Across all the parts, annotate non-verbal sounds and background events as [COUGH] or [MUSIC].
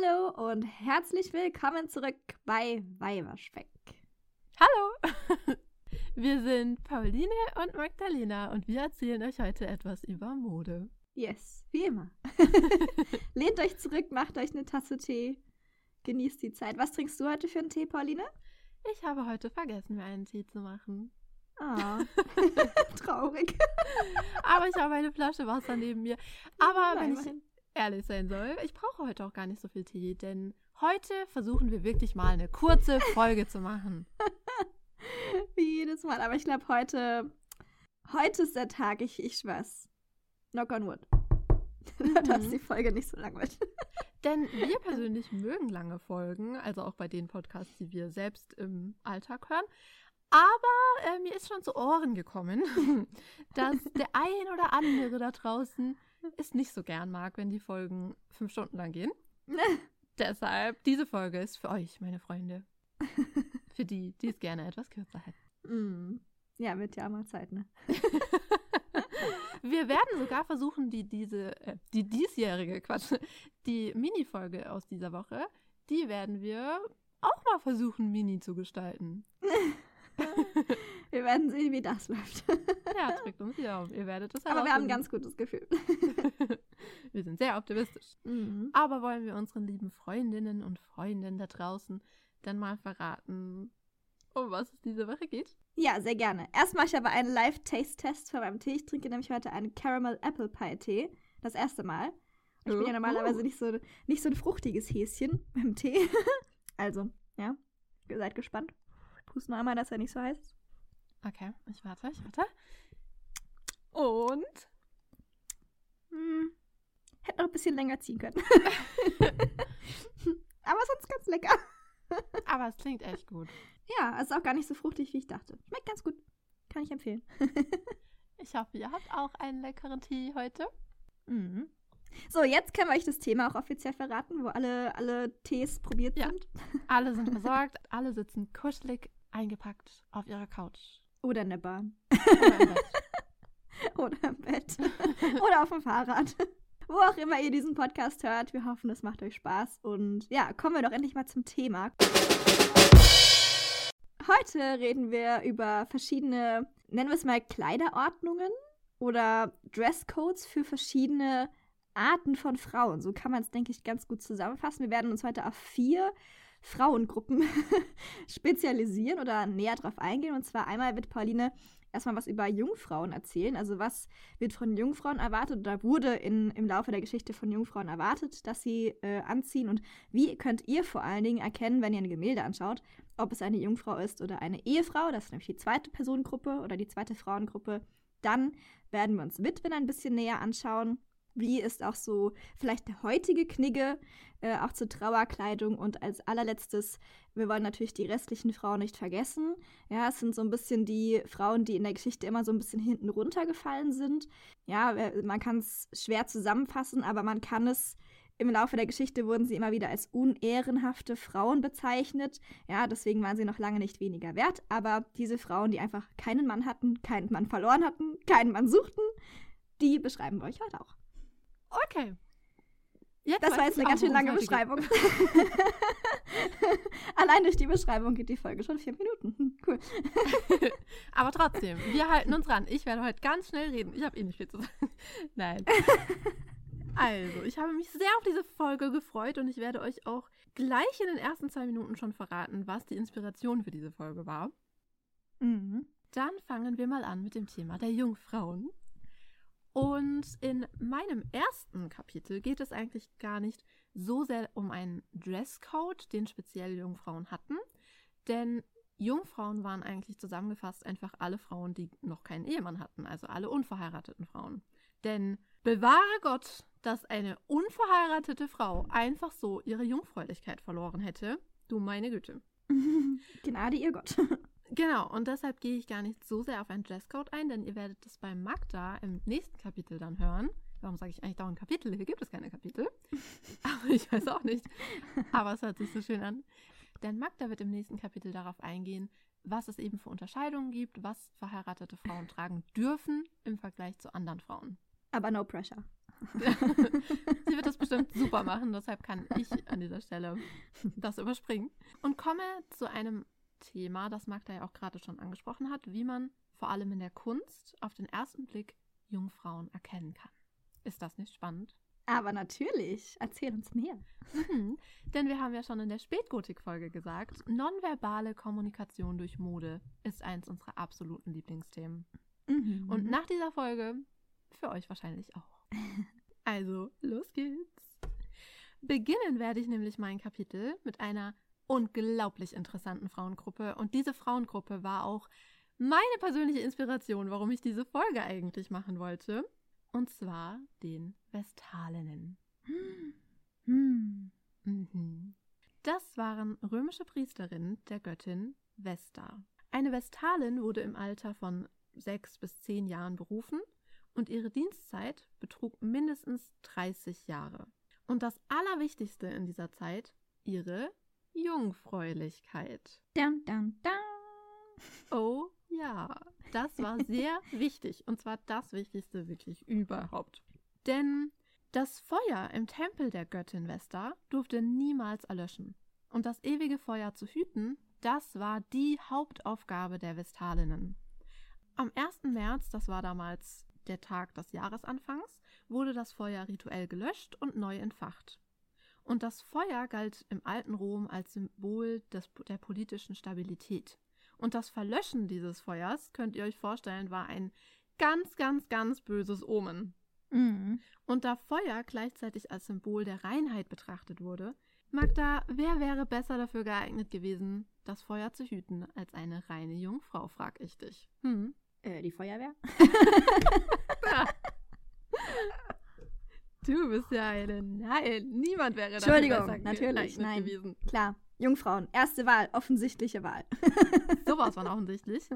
Hallo und herzlich willkommen zurück bei Weiberspeck. Hallo! [LAUGHS] Wir sind Pauline und Magdalena und wir erzählen euch heute etwas über Mode. Yes, wie immer. [LAUGHS] [LAUGHS] Lehnt euch zurück, macht euch eine Tasse Tee, genießt die Zeit. Was trinkst du heute für einen Tee, Pauline? Ich habe heute vergessen, mir einen Tee zu machen. Ah, traurig. Aber ich habe eine Flasche Wasser neben mir. Aber Na, wenn ich. Ehrlich sein soll, ich brauche heute auch gar nicht so viel Tee, denn heute versuchen wir wirklich mal eine kurze Folge zu machen. [LAUGHS] Wie jedes Mal. Aber ich glaube, heute, heute ist der Tag, ich, ich schwör's. Knock on wood. [LAUGHS] Dass Mhm. die Folge nicht so lang wird. [LAUGHS] Denn wir persönlich mögen lange Folgen, also auch bei den Podcasts, die wir selbst im Alltag hören. Aber äh, mir ist schon zu Ohren gekommen, dass der ein oder andere da draußen es nicht so gern mag, wenn die Folgen fünf Stunden lang gehen. [LAUGHS] Deshalb, diese Folge ist für euch, meine Freunde. [LAUGHS] Für die, die es gerne etwas kürzer hätten. Mm. Ja, wird ja mal Zeit, ne? [LAUGHS] Wir werden sogar versuchen, die, diese, äh, die diesjährige, Quatsch, die Mini-Folge aus dieser Woche, die werden wir auch mal versuchen, Mini zu gestalten. [LAUGHS] Wir werden sehen, wie das läuft. Ja, drückt uns die Daumen. Ihr werdet das Aber wir haben ein ganz gutes Gefühl. [LAUGHS] wir sind sehr optimistisch. Mhm. Aber wollen wir unseren lieben Freundinnen und Freunden da draußen dann mal verraten, um was es diese Woche geht? Ja, sehr gerne. Erst mache ich aber einen Live-Taste-Test von meinem Tee. Ich trinke nämlich heute einen Caramel Apple Pie Tee. Das erste Mal. Ich bin ja Oh. normalerweise nicht so, nicht so ein fruchtiges Häschen beim Tee. [LAUGHS] also, ja. Ihr seid gespannt. Pust noch einmal, dass er nicht so heiß ist. Okay, ich warte, ich warte. Und Hm. Hätte noch ein bisschen länger ziehen können. [LAUGHS] aber sonst ganz lecker. Aber es klingt echt gut. Ja, es ist auch gar nicht so fruchtig, wie ich dachte. Schmeckt ganz gut. Kann ich empfehlen. [LAUGHS] Ich hoffe, ihr habt auch einen leckeren Tee heute. Mhm. So, jetzt können wir euch das Thema auch offiziell verraten, wo alle, alle Tees probiert Ja. sind. Alle sind [LAUGHS] versorgt, alle sitzen kuschelig eingepackt auf ihrer Couch. Oder in der Bahn. Oder im Bett. [LAUGHS] Oder im Bett. [LAUGHS] Oder auf dem Fahrrad. Wo auch immer ihr diesen Podcast hört. Wir hoffen, es macht euch Spaß. Und ja, kommen wir doch endlich mal zum Thema. Heute reden wir über verschiedene, nennen wir es mal Kleiderordnungen oder Dresscodes für verschiedene Arten von Frauen. So kann man es, denke ich, ganz gut zusammenfassen. Wir werden uns heute auf vier Frauengruppen [LAUGHS] spezialisieren oder näher drauf eingehen. Und zwar einmal wird Pauline erstmal was über Jungfrauen erzählen. Also was wird von Jungfrauen erwartet oder wurde in, im Laufe der Geschichte von Jungfrauen erwartet, dass sie äh, anziehen und wie könnt ihr vor allen Dingen erkennen, wenn ihr ein Gemälde anschaut, ob es eine Jungfrau ist oder eine Ehefrau. Das ist nämlich die zweite Personengruppe oder die zweite Frauengruppe. Dann werden wir uns Witwen ein bisschen näher anschauen. Wie ist auch so vielleicht der heutige Knigge, äh, auch zur Trauerkleidung. Und als allerletztes, wir wollen natürlich die restlichen Frauen nicht vergessen. Ja, es sind so ein bisschen die Frauen, die in der Geschichte immer so ein bisschen hinten runtergefallen sind. Ja, äh, man kann es schwer zusammenfassen, aber man kann es im Laufe der Geschichte wurden sie immer wieder als unehrenhafte Frauen bezeichnet. Ja, deswegen waren sie noch lange nicht weniger wert. Aber diese Frauen, die einfach keinen Mann hatten, keinen Mann verloren hatten, keinen Mann suchten, die beschreiben wir euch heute auch. Okay. Jetzt Das war jetzt eine ganz schön lange. Beschreibung. [LAUGHS] Allein durch die Beschreibung geht die Folge schon vier Minuten. Hm, Cool. [LAUGHS] Aber trotzdem, wir halten uns ran. Ich werde heute ganz schnell reden. Ich habe eh nicht viel zu sagen. [LAUGHS] Nein. Also, ich habe mich sehr auf diese Folge gefreut und ich werde euch auch gleich in den ersten zwei Minuten schon verraten, was die Inspiration für diese Folge war. Mhm. Dann fangen wir mal an mit dem Thema der Jungfrauen. Und in meinem ersten Kapitel geht es eigentlich gar nicht so sehr um einen Dresscode, den speziell Jungfrauen hatten. Denn Jungfrauen waren eigentlich zusammengefasst einfach alle Frauen, die noch keinen Ehemann hatten, also alle unverheirateten Frauen. Denn bewahre Gott, dass eine unverheiratete Frau einfach so ihre Jungfräulichkeit verloren hätte. Du meine Güte. [LAUGHS] Gnade ihr Gott. [LAUGHS] Genau, und deshalb gehe ich gar nicht so sehr auf einen Dresscode ein, denn ihr werdet das bei Magda im nächsten Kapitel dann hören. Warum sage ich eigentlich dauernd Kapitel? Hier gibt es keine Kapitel. [LAUGHS] Aber ich weiß auch nicht. Aber es hört sich so schön an. Denn Magda wird im nächsten Kapitel darauf eingehen, was es eben für Unterscheidungen gibt, was verheiratete Frauen tragen dürfen im Vergleich zu anderen Frauen. Aber no pressure. [LAUGHS] Sie wird das bestimmt super machen, deshalb kann ich an dieser Stelle das überspringen. Und komme zu einem Thema, das Magda ja auch gerade schon angesprochen hat, wie man vor allem in der Kunst auf den ersten Blick Jungfrauen erkennen kann. Ist das nicht spannend? Aber natürlich, erzähl uns mehr. Mhm, denn wir haben ja schon in der Spätgotik-Folge gesagt, nonverbale Kommunikation durch Mode ist eins unserer absoluten Lieblingsthemen. Mhm. Und nach dieser Folge für euch wahrscheinlich auch. [LAUGHS] Also, los geht's. Beginnen werde ich nämlich mein Kapitel mit einer unglaublich interessanten Frauengruppe. Und diese Frauengruppe war auch meine persönliche Inspiration, warum ich diese Folge eigentlich machen wollte. Und zwar den Vestalinnen. Hm. Mhm. Das waren römische Priesterinnen der Göttin Vesta. Eine Vestalin wurde im Alter von sechs bis zehn Jahren berufen und ihre Dienstzeit betrug mindestens 30 Jahre. Und das Allerwichtigste in dieser Zeit, ihre Jungfräulichkeit. Dun, dun, dun. Oh ja, das war sehr [LAUGHS] wichtig. Und zwar das Wichtigste wirklich überhaupt. [LAUGHS] Denn das Feuer im Tempel der Göttin Vesta durfte niemals erlöschen. Und das ewige Feuer zu hüten, das war die Hauptaufgabe der Vestalinnen. Am 1. März, das war damals der Tag des Jahresanfangs, wurde das Feuer rituell gelöscht und neu entfacht. Und das Feuer galt im alten Rom als Symbol des, der politischen Stabilität. Und das Verlöschen dieses Feuers, könnt ihr euch vorstellen, war ein ganz, ganz, ganz böses Omen. Mhm. Und da Feuer gleichzeitig als Symbol der Reinheit betrachtet wurde, Magda, wer wäre besser dafür geeignet gewesen, das Feuer zu hüten, als eine reine Jungfrau, frag ich dich. Hm? Äh, die Feuerwehr? [LAUGHS] [LAUGHS] Du bist ja eine. Nein, niemand wäre dafür Entschuldigung, besser natürlich, nein. gewesen. Klar. Jungfrauen. Erste Wahl. Offensichtliche Wahl. [LAUGHS] Sowas von offensichtlich.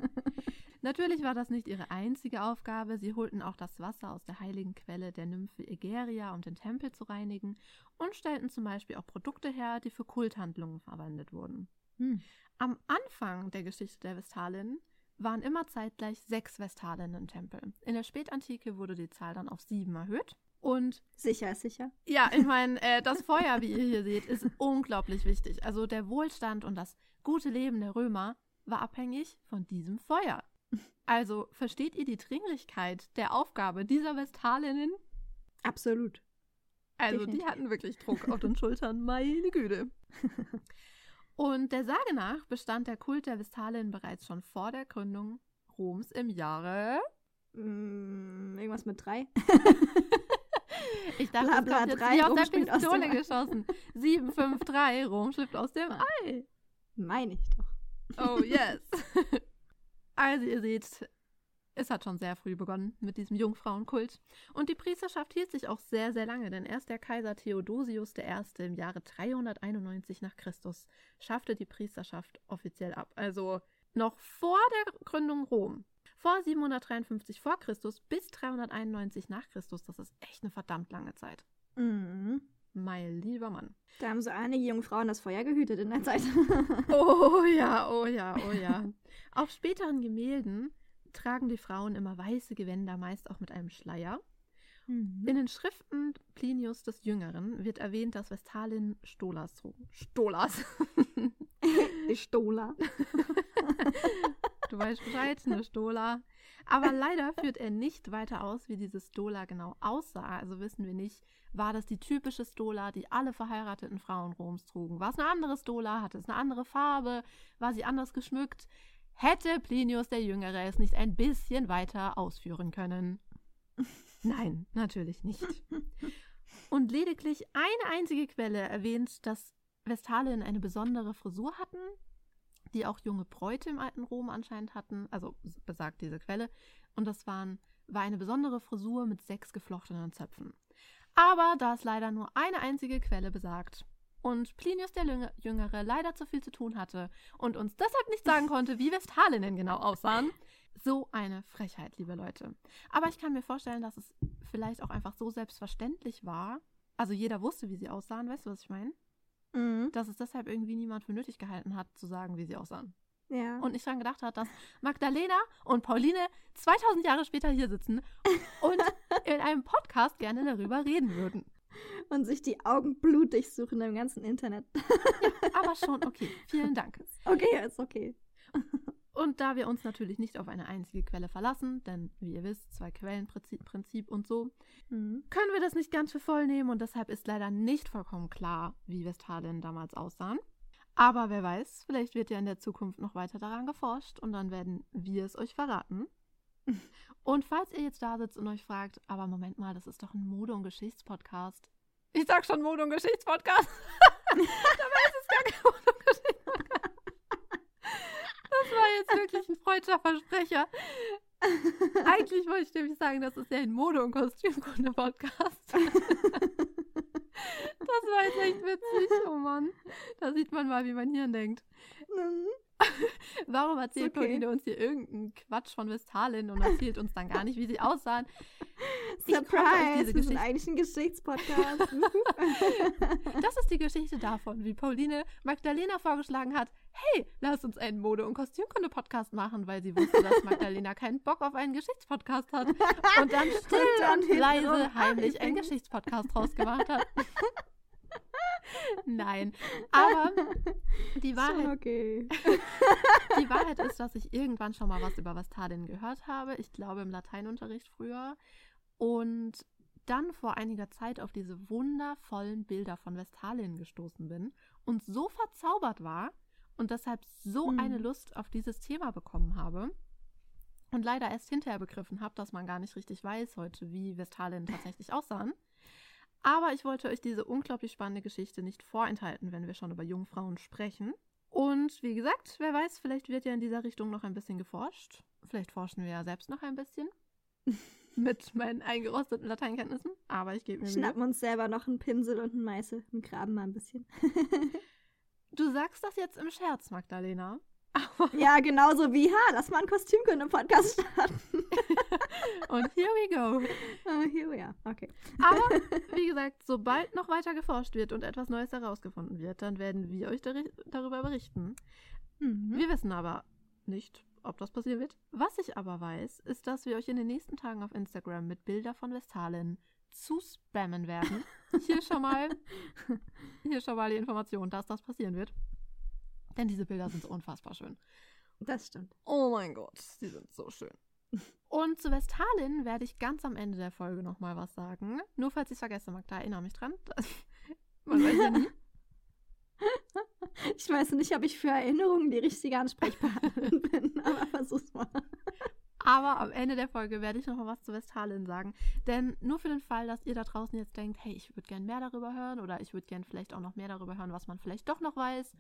Natürlich war das nicht ihre einzige Aufgabe. Sie holten auch das Wasser aus der heiligen Quelle der Nymphe Egeria, um den Tempel zu reinigen, und stellten zum Beispiel auch Produkte her, die für Kulthandlungen verwendet wurden. Hm. Am Anfang der Geschichte der Vestalinnen waren immer zeitgleich sechs Vestalinnen im Tempel. In der Spätantike wurde die Zahl dann auf sieben erhöht. Und Sicher ist sicher. ja, ich [LAUGHS] meine, äh, das Feuer, wie ihr hier seht, ist unglaublich wichtig. Also der Wohlstand und das gute Leben der Römer war abhängig von diesem Feuer. Also versteht ihr die Dringlichkeit der Aufgabe dieser Vestalinnen? Absolut. Also die Definitiv. hatten wirklich Druck auf den Schultern, meine Güte. [LAUGHS] Und der Sage nach bestand der Kult der Vestalinnen bereits schon vor der Gründung Roms im Jahre. Mm, irgendwas mit drei? [LAUGHS] Ich dachte, Bla, bla, jetzt drei, wie aus der aus Pistole Ei. geschossen. 753, Rom schlüpft aus dem. Ei. Meine ich doch. Oh [LAUGHS] yes. Also ihr seht, es hat schon sehr früh begonnen mit diesem Jungfrauenkult. Und die Priesterschaft hielt sich auch sehr, sehr lange, denn erst der Kaiser Theodosius I. im Jahre 391 nach Christus schaffte die Priesterschaft offiziell ab. Also noch vor der Gründung Rom. Vor 753 vor Christus bis 391 nach Christus. Das ist echt eine verdammt lange Zeit. Mhm. Mein lieber Mann. Da haben so einige Jungfrauen das Feuer gehütet in der Zeit. [LAUGHS] Oh ja, oh ja, oh ja. [LAUGHS] Auf späteren Gemälden tragen die Frauen immer weiße Gewänder, meist auch mit einem Schleier. Mhm. In den Schriften Plinius des Jüngeren wird erwähnt, dass Vestalin Stolas trugen. Stolas. Die [LAUGHS] Stola. Du weißt Bescheid, eine Stola. Aber leider führt er nicht weiter aus, wie diese Stola genau aussah. Also wissen wir nicht, war das die typische Stola, die alle verheirateten Frauen Roms trugen? War es eine andere Stola? Hatte es eine andere Farbe? War sie anders geschmückt? Hätte Plinius der Jüngere es nicht ein bisschen weiter ausführen können? Nein, natürlich nicht. Und lediglich eine einzige Quelle erwähnt, dass Vestalinnen eine besondere Frisur hatten, die auch junge Bräute im alten Rom anscheinend hatten, also besagt diese Quelle. Und das waren, war eine besondere Frisur mit sechs geflochtenen Zöpfen. Aber da es leider nur eine einzige Quelle besagt und Plinius der Jüng- Jüngere leider zu viel zu tun hatte und uns deshalb nicht sagen konnte, wie Vestalinnen genau aussahen, so eine Frechheit, liebe Leute. Aber ich kann mir vorstellen, dass es vielleicht auch einfach so selbstverständlich war. Also jeder wusste, wie sie aussahen, weißt du, was ich meine? Mhm. Dass es deshalb irgendwie niemand für nötig gehalten hat, zu sagen, wie sie aussahen. Ja. und nicht dran gedacht hat, dass Magdalena und Pauline 2000 Jahre später hier sitzen und [LAUGHS] in einem Podcast gerne darüber reden würden. Und sich die Augen blutig suchen im ganzen Internet. [LAUGHS] Aber schon okay. Vielen Dank. Okay, ist okay. Und da wir uns natürlich nicht auf eine einzige Quelle verlassen, denn wie ihr wisst, zwei Quellenprinzip Prinzip und so, Mhm. können wir das nicht ganz für voll nehmen und deshalb ist leider nicht vollkommen klar, wie Westfalen damals aussahen. Aber wer weiß, vielleicht wird ja in der Zukunft noch weiter daran geforscht und dann werden wir es euch verraten. [LAUGHS] Und falls ihr jetzt da sitzt und euch fragt, aber Moment mal, das ist doch ein Mode- und Geschichtspodcast. Ich sag schon Mode- und Geschichtspodcast. [LAUGHS] Dabei ist es gar kein Mode- und Geschichtspodcast. Das war jetzt wirklich ein freudscher Versprecher. Eigentlich wollte ich nämlich sagen, das ist ja ein Mode- und Kostümkunde-Podcast. [LAUGHS] Das war jetzt echt witzig. Oh Mann. Da sieht man mal, wie mein Hirn denkt. Warum erzählt okay. Pauline uns hier irgendeinen Quatsch von Westfalen und erzählt uns dann gar nicht, wie sie aussahen? Surprise! Wir sind eigentlich ein Geschichtspodcast. [LAUGHS] Das ist die Geschichte davon, wie Pauline Magdalena vorgeschlagen hat, hey, lass uns einen Mode- und Kostümkunde-Podcast machen, weil sie wusste, dass Magdalena keinen Bock auf einen Geschichtspodcast hat und dann [LAUGHS] still Und und leise heimlich einen. Geschichtspodcast rausgemacht hat. [LAUGHS] Nein, aber die Wahrheit, okay. [LAUGHS] die Wahrheit ist, dass ich irgendwann schon mal was über Westfalen gehört habe. Ich glaube im Lateinunterricht früher. Und dann vor einiger Zeit auf diese wundervollen Bilder von Westfalen gestoßen bin und so verzaubert war und deshalb so Mhm. eine Lust auf dieses Thema bekommen habe. Und leider erst hinterher begriffen habe, dass man gar nicht richtig weiß heute, wie Westfalen tatsächlich aussahen. Aber ich wollte euch diese unglaublich spannende Geschichte nicht vorenthalten, wenn wir schon über Jungfrauen sprechen. Und wie gesagt, wer weiß, vielleicht wird ja in dieser Richtung noch ein bisschen geforscht. Vielleicht forschen wir ja selbst noch ein bisschen. [LAUGHS] Mit meinen eingerosteten Lateinkenntnissen. Aber ich gebe mir Mühe. Schnappen uns selber noch einen Pinsel und einen Meißel und graben mal ein bisschen. Du sagst das jetzt im Scherz, Magdalena. [LAUGHS] Ja, genauso wie, ha, lass mal einen Kostümkunde-Podcast starten. [LAUGHS] und here we go. Uh, here we are. Okay. Aber [LAUGHS] wie gesagt, sobald noch weiter geforscht wird und etwas Neues herausgefunden wird, dann werden wir euch dari- darüber berichten. Mhm. Wir wissen aber nicht, ob das passieren wird. Was ich aber weiß, ist, dass wir euch in den nächsten Tagen auf Instagram mit Bilder von Westfalen zu spammen werden. Hier schon mal, hier schon mal die Information, dass das passieren wird. Denn diese Bilder sind so unfassbar schön. Das stimmt. Oh mein Gott, sie sind so schön. Und zu Westfalen werde ich ganz am Ende der Folge nochmal was sagen. Nur falls ich es vergesse, Magda, erinnere mich dran. [LAUGHS] Man weiß ja nie. [LAUGHS] Ich weiß nicht, ob ich für Erinnerungen die richtige Ansprechpartnerin [LAUGHS] bin, aber versuch's mal. Aber am Ende der Folge werde ich nochmal was zu Westfalen sagen. Denn nur für den Fall, dass ihr da draußen jetzt denkt, hey, ich würde gern mehr darüber hören oder ich würde gern vielleicht auch noch mehr darüber hören, was man vielleicht doch noch weiß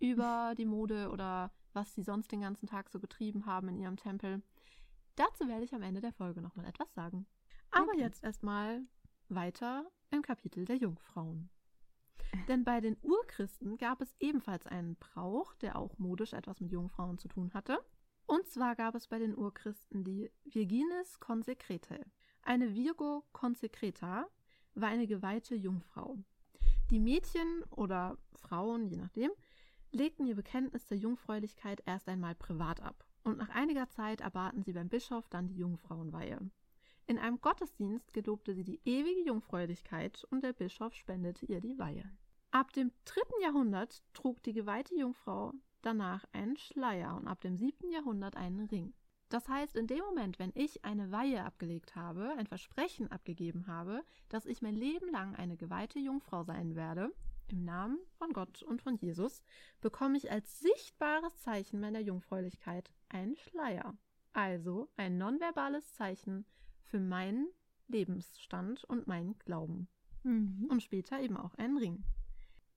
über die Mode oder was sie sonst den ganzen Tag so getrieben haben in ihrem Tempel. Dazu werde ich am Ende der Folge nochmal etwas sagen. Aber Okay. jetzt erstmal weiter im Kapitel der Jungfrauen. Denn bei den Urchristen gab es ebenfalls einen Brauch, der auch modisch etwas mit Jungfrauen zu tun hatte. Und zwar gab es bei den Urchristen die Virginis Consecretae. Eine Virgo Consecreta war eine geweihte Jungfrau. Die Mädchen oder Frauen, je nachdem, legten ihr Bekenntnis zur Jungfräulichkeit erst einmal privat ab. Und nach einiger Zeit erbaten sie beim Bischof dann die Jungfrauenweihe. In einem Gottesdienst gelobte sie die ewige Jungfräulichkeit und der Bischof spendete ihr die Weihe. Ab dem dritten Jahrhundert trug die geweihte Jungfrau danach einen Schleier und ab dem siebten Jahrhundert einen Ring. Das heißt, in dem Moment, wenn ich eine Weihe abgelegt habe, ein Versprechen abgegeben habe, dass ich mein Leben lang eine geweihte Jungfrau sein werde, im Namen von Gott und von Jesus, bekomme ich als sichtbares Zeichen meiner Jungfräulichkeit einen Schleier. Also ein nonverbales Zeichen für meinen Lebensstand und meinen Glauben Mhm. und später eben auch einen Ring.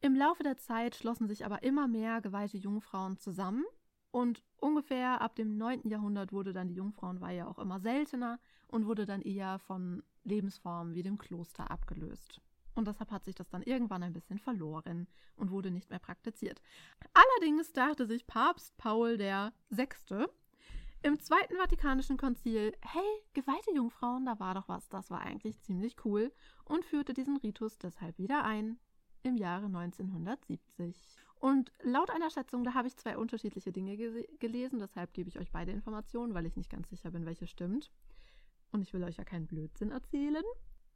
Im Laufe der Zeit schlossen sich aber immer mehr geweihte Jungfrauen zusammen und ungefähr ab dem 9. Jahrhundert wurde dann die Jungfrauenweihe auch immer seltener und wurde dann eher von Lebensformen wie dem Kloster abgelöst. Und deshalb hat sich das dann irgendwann ein bisschen verloren und wurde nicht mehr praktiziert. Allerdings dachte sich Papst Paul VI. im Zweiten Vatikanischen Konzil, hey, geweihte Jungfrauen, da war doch was, das war eigentlich ziemlich cool und führte diesen Ritus deshalb wieder ein. im Jahre 1970. Und laut einer Schätzung, da habe ich zwei unterschiedliche Dinge gelesen, deshalb gebe ich euch beide Informationen, weil ich nicht ganz sicher bin, welche stimmt. Und ich will euch ja keinen Blödsinn erzählen.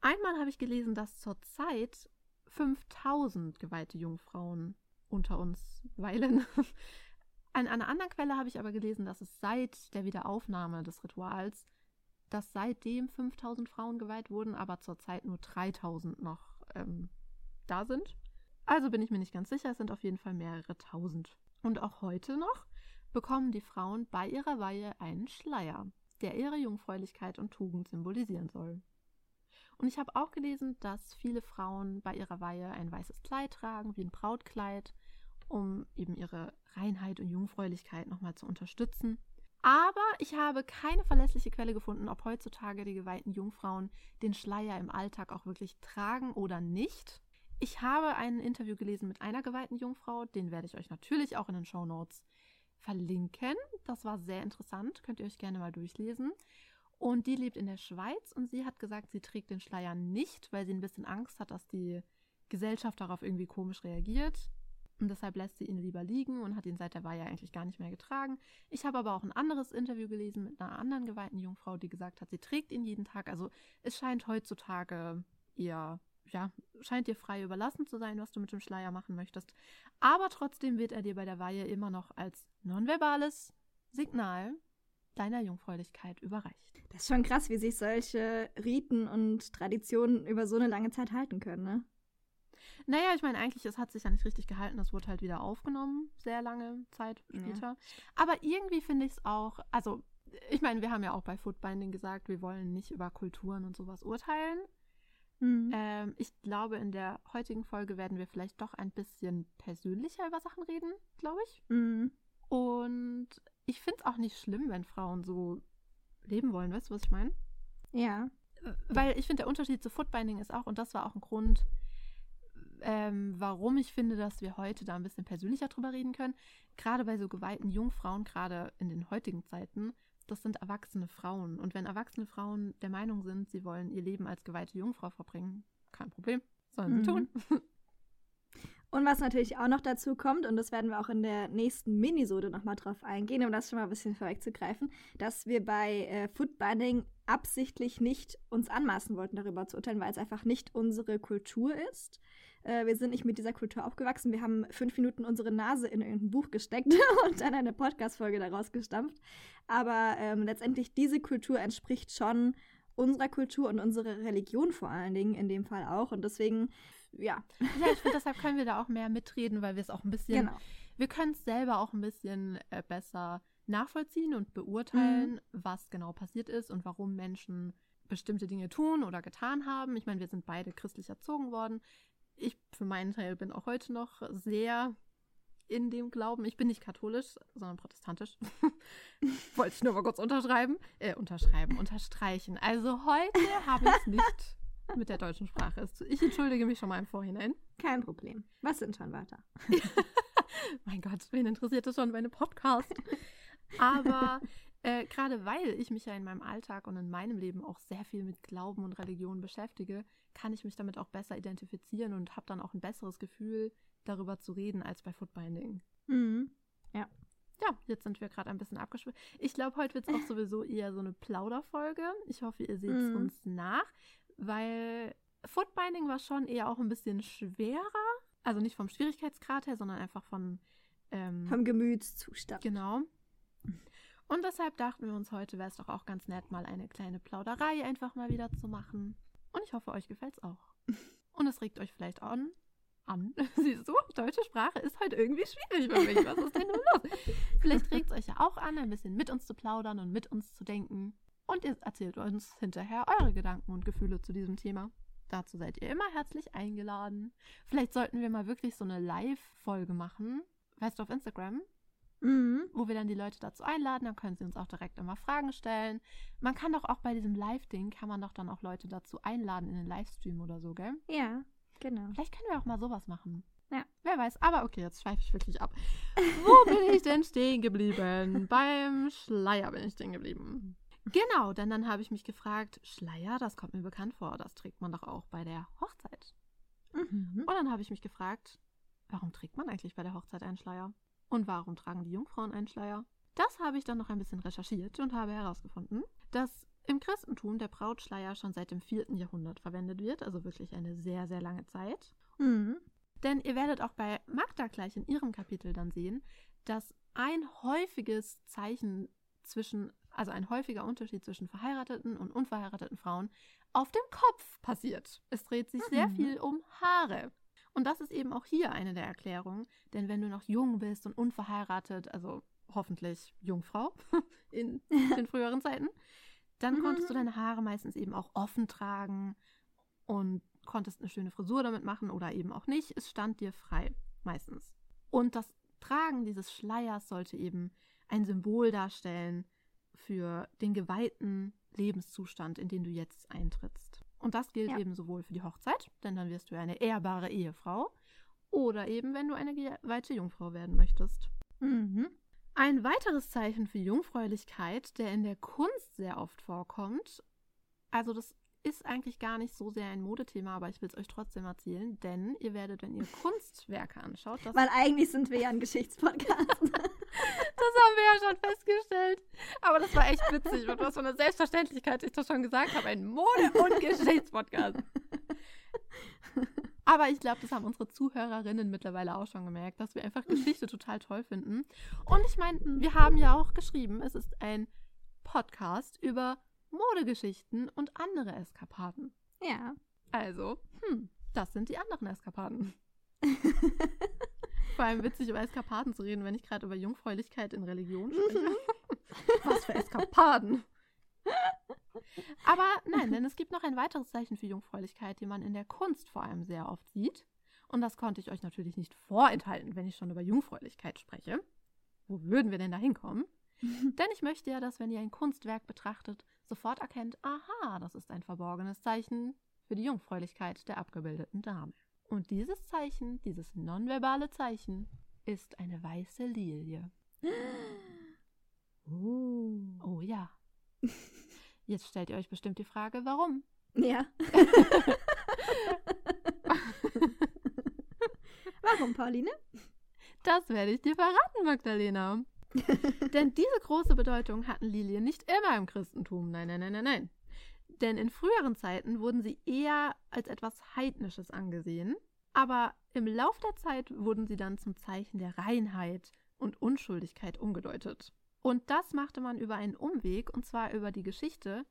Einmal habe ich gelesen, dass zurzeit 5000 geweihte Jungfrauen unter uns weilen. [LAUGHS] An einer anderen Quelle habe ich aber gelesen, dass es seit der Wiederaufnahme des Rituals, dass seitdem 5000 Frauen geweiht wurden, aber zurzeit nur 3000 noch ähm, da sind. Also bin ich mir nicht ganz sicher, es sind auf jeden Fall mehrere tausend. Und auch heute noch bekommen die Frauen bei ihrer Weihe einen Schleier, der ihre Jungfräulichkeit und Tugend symbolisieren soll. Und ich habe auch gelesen, dass viele Frauen bei ihrer Weihe ein weißes Kleid tragen, wie ein Brautkleid, um eben ihre Reinheit und Jungfräulichkeit nochmal zu unterstützen. Aber ich habe keine verlässliche Quelle gefunden, ob heutzutage die geweihten Jungfrauen den Schleier im Alltag auch wirklich tragen oder nicht. Ich habe ein Interview gelesen mit einer geweihten Jungfrau, den werde ich euch natürlich auch in den Show Notes verlinken. Das war sehr interessant, könnt ihr euch gerne mal durchlesen. Und die lebt in der Schweiz und sie hat gesagt, sie trägt den Schleier nicht, weil sie ein bisschen Angst hat, dass die Gesellschaft darauf irgendwie komisch reagiert. Und deshalb lässt sie ihn lieber liegen und hat ihn seit der Weihe eigentlich gar nicht mehr getragen. Ich habe aber auch ein anderes Interview gelesen mit einer anderen geweihten Jungfrau, die gesagt hat, sie trägt ihn jeden Tag. Also es scheint heutzutage eher ja, scheint dir frei überlassen zu sein, was du mit dem Schleier machen möchtest. Aber trotzdem wird er dir bei der Weihe immer noch als nonverbales Signal deiner Jungfräulichkeit überreicht. Das ist schon krass, wie sich solche Riten und Traditionen über so eine lange Zeit halten können, ne? Naja, ich meine, eigentlich, es hat sich ja nicht richtig gehalten. Es wurde halt wieder aufgenommen, sehr lange Zeit später. Ja. Aber irgendwie finde ich es auch, also, ich meine, wir haben ja auch bei Footbinding gesagt, wir wollen nicht über Kulturen und sowas urteilen. Mhm. Ähm, ich glaube, in der heutigen Folge werden wir vielleicht doch ein bisschen persönlicher über Sachen reden, glaube ich. Mhm. Und ich finde es auch nicht schlimm, wenn Frauen so leben wollen. Weißt du, was ich meine? Ja. Weil ich finde, der Unterschied zu Footbinding ist auch, und das war auch ein Grund, ähm, warum ich finde, dass wir heute da ein bisschen persönlicher drüber reden können. Gerade bei so geweihten Jungfrauen, gerade in den heutigen Zeiten, das sind erwachsene Frauen. Und wenn erwachsene Frauen der Meinung sind, sie wollen ihr Leben als geweihte Jungfrau verbringen, kein Problem, sollen sie mhm. tun. [LAUGHS] Und was natürlich auch noch dazu kommt, und das werden wir auch in der nächsten Minisode nochmal drauf eingehen, um das schon mal ein bisschen vorwegzugreifen, dass wir bei äh, Footbinding absichtlich nicht uns anmaßen wollten, darüber zu urteilen, weil es einfach nicht unsere Kultur ist. Äh, wir sind nicht mit dieser Kultur aufgewachsen. Wir haben fünf Minuten unsere Nase in irgendein Buch gesteckt [LAUGHS] und dann eine Podcast-Folge daraus gestampft. Aber ähm, letztendlich diese Kultur entspricht schon unserer Kultur und unserer Religion vor allen Dingen in dem Fall auch. Und deswegen, ja. Ja, ich finde, deshalb können wir da auch mehr mitreden, weil wir es auch ein bisschen, genau. wir können es selber auch ein bisschen äh, besser nachvollziehen und beurteilen, mhm. was genau passiert ist und warum Menschen bestimmte Dinge tun oder getan haben. Ich meine, wir sind beide christlich erzogen worden. Ich für meinen Teil bin auch heute noch sehr in dem Glauben. Ich bin nicht katholisch, sondern protestantisch. [LAUGHS] Wollte ich nur mal kurz unterschreiben. Äh, unterschreiben, unterstreichen. Also heute habe ich es nicht mit der deutschen Sprache. Ich entschuldige mich schon mal im Vorhinein. Kein Problem. Was sind schon Wörter? [LAUGHS] mein Gott, wen interessiert das schon, meine Podcast? Aber äh, gerade weil ich mich ja in meinem Alltag und in meinem Leben auch sehr viel mit Glauben und Religion beschäftige, kann ich mich damit auch besser identifizieren und habe dann auch ein besseres Gefühl, darüber zu reden als bei Footbinding. Mhm. Ja. Ja, jetzt sind wir gerade ein bisschen abgeschwitzt. Ich glaube, heute wird es auch [LAUGHS] sowieso eher so eine Plauderfolge. Ich hoffe, ihr seht es mhm. uns nach, weil Footbinding war schon eher auch ein bisschen schwerer. Also nicht vom Schwierigkeitsgrad her, sondern einfach von. Ähm, vom Gemütszustand. Genau. Und deshalb dachten wir uns, heute wäre es doch auch ganz nett, mal eine kleine Plauderei einfach mal wieder zu machen. Und ich hoffe, euch gefällt es auch. Und es regt euch vielleicht an, an. [LAUGHS] Siehst du, deutsche Sprache ist heute irgendwie schwierig für mich. Was ist denn nun los? Vielleicht [LAUGHS] regt es euch ja auch an, ein bisschen mit uns zu plaudern und mit uns zu denken. Und ihr erzählt uns hinterher eure Gedanken und Gefühle zu diesem Thema. Dazu seid ihr immer herzlich eingeladen. Vielleicht sollten wir mal wirklich so eine Live-Folge machen. Weißt du, auf Instagram? Mhm. Wo wir dann die Leute dazu einladen, dann können sie uns auch direkt immer Fragen stellen. Man kann doch auch bei diesem Live-Ding, kann man doch dann auch Leute dazu einladen in den Livestream oder so, gell? Ja. Genau. Vielleicht können wir auch mal sowas machen. Ja. Wer weiß. Aber okay, jetzt schweife ich wirklich ab. [LAUGHS] Wo bin ich denn stehen geblieben? Beim Schleier bin ich stehen geblieben. Genau, denn dann habe ich mich gefragt, Schleier, das kommt mir bekannt vor. Das trägt man doch auch bei der Hochzeit. Mhm. Und dann habe ich mich gefragt, warum trägt man eigentlich bei der Hochzeit einen Schleier? Und warum tragen die Jungfrauen einen Schleier? Das habe ich dann noch ein bisschen recherchiert und habe herausgefunden, dass im Christentum der Brautschleier schon seit dem 4. Jahrhundert verwendet wird, also wirklich eine sehr, sehr lange Zeit. Mhm. Denn ihr werdet auch bei Magda gleich in ihrem Kapitel dann sehen, dass ein häufiges Zeichen zwischen, also ein häufiger Unterschied zwischen verheirateten und unverheirateten Frauen auf dem Kopf passiert. Es dreht sich sehr Mhm. viel um Haare. Und das ist eben auch hier eine der Erklärungen, denn wenn du noch jung bist und unverheiratet, also hoffentlich Jungfrau [LAUGHS] in [LAUGHS] den früheren Zeiten, dann konntest du Mhm. deine Haare meistens eben auch offen tragen und konntest eine schöne Frisur damit machen oder eben auch nicht. Es stand dir frei, meistens. Und das Tragen dieses Schleiers sollte eben ein Symbol darstellen für den geweihten Lebenszustand, in den du jetzt eintrittst. Und das gilt Ja. eben sowohl für die Hochzeit, denn dann wirst du ja eine ehrbare Ehefrau, oder eben, wenn du eine geweihte Jungfrau werden möchtest. Mhm. Ein weiteres Zeichen für Jungfräulichkeit, der in der Kunst sehr oft vorkommt, also das ist eigentlich gar nicht so sehr ein Modethema, aber ich will es euch trotzdem erzählen, denn ihr werdet, wenn ihr [LAUGHS] Kunstwerke anschaut, das, Weil eigentlich sind wir ja ein Geschichtspodcast. [LAUGHS] das haben wir ja schon festgestellt. Aber das war echt witzig und was für eine Selbstverständlichkeit ich das schon gesagt habe, ein Mode- und Geschichtspodcast. Aber ich glaube, das haben unsere Zuhörerinnen mittlerweile auch schon gemerkt, dass wir einfach Geschichte total toll finden. Und ich meine, wir haben ja auch geschrieben, es ist ein Podcast über Modegeschichten und andere Eskapaden. ja. Also, hm, das sind die anderen Eskapaden. [LAUGHS] Vor allem witzig, über Eskapaden zu reden, wenn ich gerade über Jungfräulichkeit in Religion spreche. [LAUGHS] Was für Eskapaden! Aber nein, denn es gibt noch ein weiteres Zeichen für Jungfräulichkeit, die man in der Kunst vor allem sehr oft sieht. Und das konnte ich euch natürlich nicht vorenthalten, wenn ich schon über Jungfräulichkeit spreche. Wo würden wir denn da hinkommen? [LAUGHS] Denn ich möchte ja, dass wenn ihr ein Kunstwerk betrachtet, sofort erkennt, aha, das ist ein verborgenes Zeichen für die Jungfräulichkeit der abgebildeten Dame. Und dieses Zeichen, dieses nonverbale Zeichen, ist eine weiße Lilie. Oh. [GASPS] Oh ja. Jetzt stellt ihr euch bestimmt die Frage, warum? Ja. [LAUGHS] Warum, Pauline? Das werde ich dir verraten, Magdalena. [LAUGHS] Denn diese große Bedeutung hatten Lilien nicht immer im Christentum. Nein, nein, nein, nein, nein. Denn in früheren Zeiten wurden sie eher als etwas Heidnisches angesehen. Aber im Lauf der Zeit wurden sie dann zum Zeichen der Reinheit und Unschuldigkeit umgedeutet. Und das machte man über einen Umweg, und zwar über die Geschichte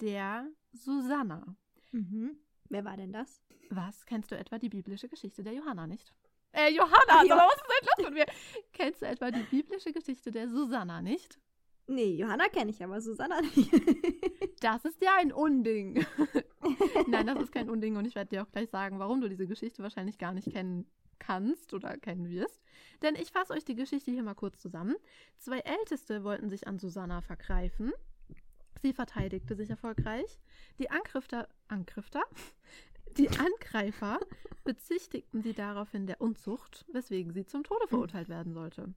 der Susanna. Mhm. Wer war denn das? Was? Kennst du etwa die biblische Geschichte der Johanna nicht? Äh, Johanna, also, was ist denn los mit mir? [LAUGHS] Kennst du etwa die biblische Geschichte der Susanna nicht? Nee, Johanna kenne ich, aber Susanna [LAUGHS] nicht. Das ist ja ein Unding. [LAUGHS] Nein, das ist kein Unding und ich werde dir auch gleich sagen, warum du diese Geschichte wahrscheinlich gar nicht kennen kannst oder kennen wirst. Denn ich fasse euch die Geschichte hier mal kurz zusammen. Zwei Älteste wollten sich an Susanna vergreifen. Sie verteidigte sich erfolgreich. Die Angrifter, Angrifter? Die Angreifer bezichtigten sie daraufhin der Unzucht, weswegen sie zum Tode verurteilt werden sollte.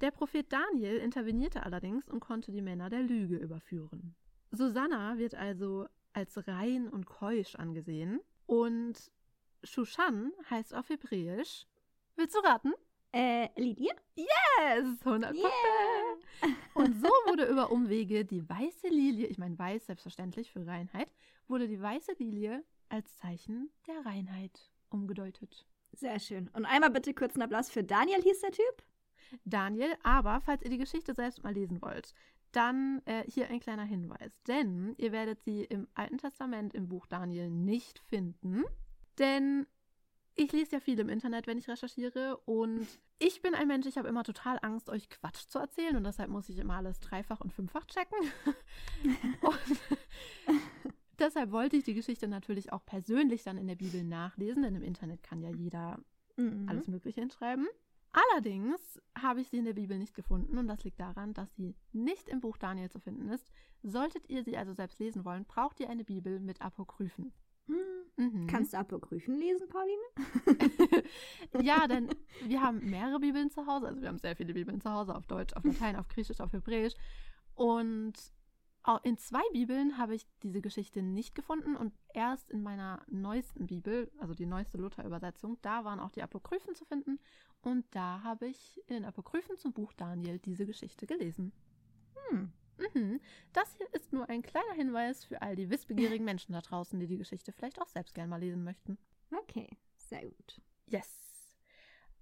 Der Prophet Daniel intervenierte allerdings und konnte die Männer der Lüge überführen. Susanna wird also als rein und keusch angesehen und Shushan heißt auf Hebräisch. Willst du raten? äh, Lydia? Yes, 100 Punkte. Und so [LAUGHS] wurde über Umwege die weiße Lilie, ich meine weiß selbstverständlich für Reinheit, wurde die weiße Lilie als Zeichen der Reinheit umgedeutet. Sehr schön. Und einmal bitte kurz einen Applaus für Daniel, hieß der Typ. Daniel, aber falls ihr die Geschichte selbst mal lesen wollt, dann äh, hier ein kleiner Hinweis. Denn ihr werdet sie im Alten Testament im Buch Daniel nicht finden. Denn ich lese ja viel im Internet, wenn ich recherchiere. Und ich bin ein Mensch, ich habe immer total Angst, euch Quatsch zu erzählen. Und deshalb muss ich immer alles dreifach und fünffach checken. [LAUGHS] und [LAUGHS] deshalb wollte ich die Geschichte natürlich auch persönlich dann in der Bibel nachlesen. Denn im Internet kann ja jeder Mhm. alles Mögliche hinschreiben. Allerdings habe ich sie in der Bibel nicht gefunden und das liegt daran, dass sie nicht im Buch Daniel zu finden ist. Solltet ihr sie also selbst lesen wollen, braucht ihr eine Bibel mit Apokryphen. Hm. Mhm. Kannst du Apokryphen lesen, Pauline? [LAUGHS] ja, denn wir haben mehrere Bibeln zu Hause, also wir haben sehr viele Bibeln zu Hause auf Deutsch, auf Latein, auf Griechisch, auf Hebräisch und In zwei Bibeln habe ich diese Geschichte nicht gefunden und erst in meiner neuesten Bibel, also die neueste Luther-Übersetzung, da waren auch die Apokryphen zu finden und da habe ich in den Apokryphen zum Buch Daniel diese Geschichte gelesen. Hm. Mhm. Das hier ist nur ein kleiner Hinweis für all die wissbegierigen [LAUGHS] Menschen da draußen, die die Geschichte vielleicht auch selbst gerne mal lesen möchten. Okay, sehr gut. Yes.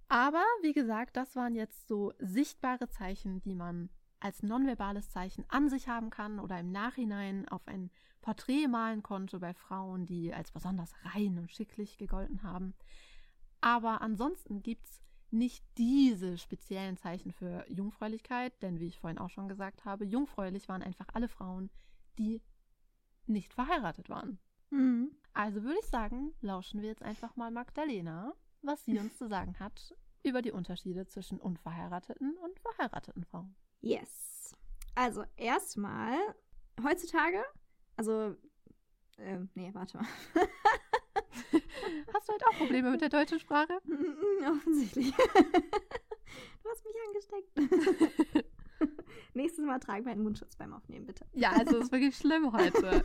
Aber wie gesagt, das waren jetzt so sichtbare Zeichen, die man als nonverbales Zeichen an sich haben kann oder im Nachhinein auf ein Porträt malen konnte bei Frauen, die als besonders rein und schicklich gegolten haben. Aber ansonsten gibt es nicht diese speziellen Zeichen für Jungfräulichkeit, denn wie ich vorhin auch schon gesagt habe, jungfräulich waren einfach alle Frauen, die nicht verheiratet waren. Mhm. Also würde ich sagen, lauschen wir jetzt einfach mal Magdalena, was sie uns zu sagen hat über die Unterschiede zwischen unverheirateten und verheirateten Frauen. Yes. Also erstmal, heutzutage, also, äh, nee, warte mal. [LAUGHS] Hast du heute auch Probleme mit der deutschen Sprache? [LAUGHS] Offensichtlich. [LAUGHS] du hast mich angesteckt. [LAUGHS] Nächstes Mal tragen wir einen Mundschutz beim Aufnehmen, bitte. Ja, also es ist wirklich schlimm heute.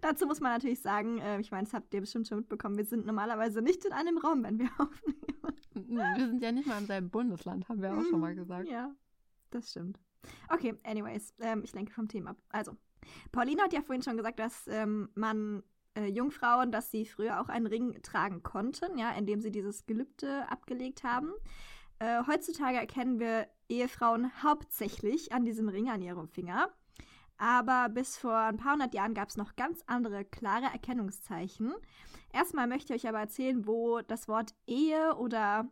Dazu muss man natürlich sagen, äh, ich meine, das habt ihr bestimmt schon mitbekommen, wir sind normalerweise nicht in einem Raum, wenn wir aufnehmen. Wir sind ja nicht mal im selben Bundesland, haben wir auch schon mal gesagt. Ja, das stimmt. Okay, anyways, ähm, ich lenke vom Thema ab. Also, Pauline hat ja vorhin schon gesagt, dass ähm, man äh, Jungfrauen, dass sie früher auch einen Ring tragen konnten, ja, indem sie dieses Gelübde abgelegt haben. Äh, heutzutage erkennen wir Ehefrauen hauptsächlich an diesem Ring an ihrem Finger. Aber bis vor ein paar hundert Jahren gab es noch ganz andere klare Erkennungszeichen. Erstmal möchte ich euch aber erzählen, wo das Wort Ehe oder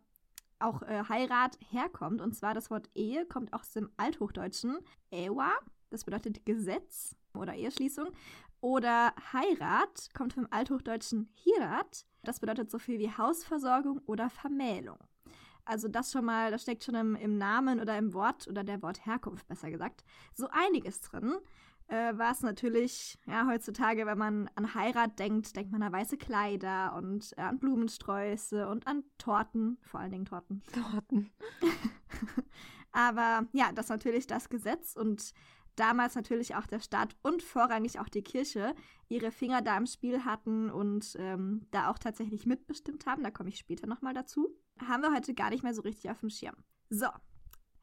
auch äh, Heirat herkommt. Und zwar das Wort Ehe kommt aus dem Althochdeutschen Ewa, das bedeutet Gesetz oder Eheschließung. Oder Heirat kommt vom Althochdeutschen Hirat, das bedeutet so viel wie Hausversorgung oder Vermählung. Also das schon mal, das steckt schon im, im Namen oder im Wort oder der Wortherkunft besser gesagt, so einiges drin. Äh, was natürlich, ja, heutzutage, wenn man an Heirat denkt, denkt man an weiße Kleider und äh, an Blumensträuße und an Torten, vor allen Dingen Torten. Torten. [LAUGHS] Aber ja, das ist natürlich das Gesetz und damals natürlich auch der Staat und vorrangig auch die Kirche ihre Finger da im Spiel hatten und ähm, da auch tatsächlich mitbestimmt haben. Da komme ich später nochmal dazu. Haben wir heute gar nicht mehr so richtig auf dem Schirm. So,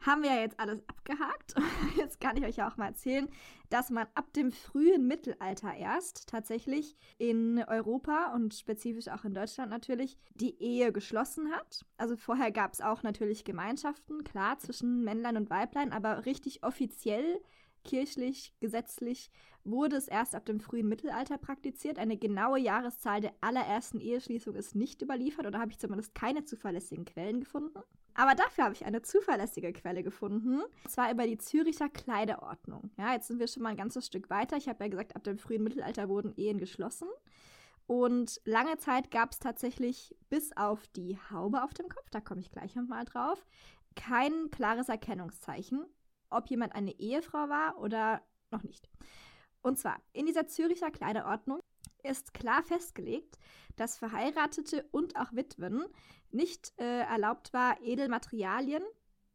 haben wir ja jetzt alles abgehakt. [LAUGHS] Jetzt kann ich euch ja auch mal erzählen, dass man ab dem frühen Mittelalter erst tatsächlich in Europa und spezifisch auch in Deutschland natürlich die Ehe geschlossen hat. Also vorher gab es auch natürlich Gemeinschaften, klar, zwischen Männlein und Weiblein, aber richtig offiziell kirchlich, gesetzlich wurde es erst ab dem frühen Mittelalter praktiziert. Eine genaue Jahreszahl der allerersten Eheschließung ist nicht überliefert oder habe ich zumindest keine zuverlässigen Quellen gefunden. Aber dafür habe ich eine zuverlässige Quelle gefunden. Und zwar über die Züricher Kleiderordnung. Ja, jetzt sind wir schon mal ein ganzes Stück weiter. Ich habe ja gesagt, ab dem frühen Mittelalter wurden Ehen geschlossen. Und lange Zeit gab es tatsächlich bis auf die Haube auf dem Kopf, da komme ich gleich nochmal drauf, kein klares Erkennungszeichen, ob jemand eine Ehefrau war oder noch nicht. Und zwar, in dieser Züricher Kleiderordnung ist klar festgelegt, dass Verheiratete und auch Witwen nicht äh, erlaubt war, Edelmaterialien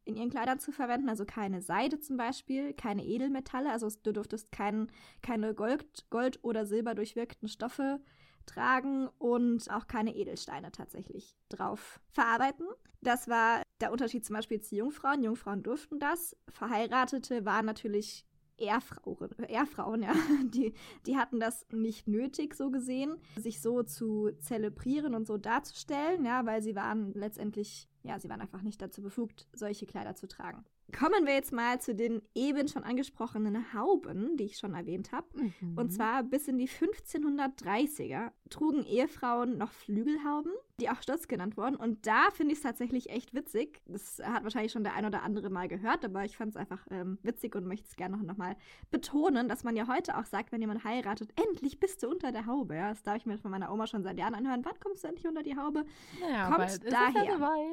in ihren Kleidern zu verwenden, also keine Seide zum Beispiel, keine Edelmetalle, also du durftest kein, keine Gold, Gold oder Silber durchwirkten Stoffe tragen und auch keine Edelsteine tatsächlich drauf verarbeiten. Das war der Unterschied zum Beispiel zu Jungfrauen. Jungfrauen durften das. Verheiratete waren natürlich Ehrfrauen, Ehrfrauen, ja, [LAUGHS] die, die hatten das nicht nötig, so gesehen, sich so zu zelebrieren und so darzustellen, ja, weil sie waren letztendlich, ja, sie waren einfach nicht dazu befugt, solche Kleider zu tragen. Kommen wir jetzt mal zu den eben schon angesprochenen Hauben, die ich schon erwähnt habe. Mhm. Und zwar bis in die 1530er trugen Ehefrauen noch Flügelhauben, die auch Stutz genannt wurden. Und da finde ich es tatsächlich echt witzig. Das hat wahrscheinlich schon der ein oder andere mal gehört, aber ich fand es einfach ähm, witzig und möchte es gerne noch, noch mal betonen, dass man ja heute auch sagt, wenn jemand heiratet, endlich bist du unter der Haube. Ja, das darf ich mir von meiner Oma schon seit Jahren anhören. Wann kommst du endlich unter die Haube? Naja, Kommt daher. Ja.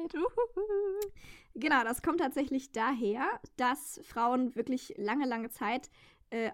Genau, das kommt tatsächlich daher, dass Frauen wirklich lange, lange Zeit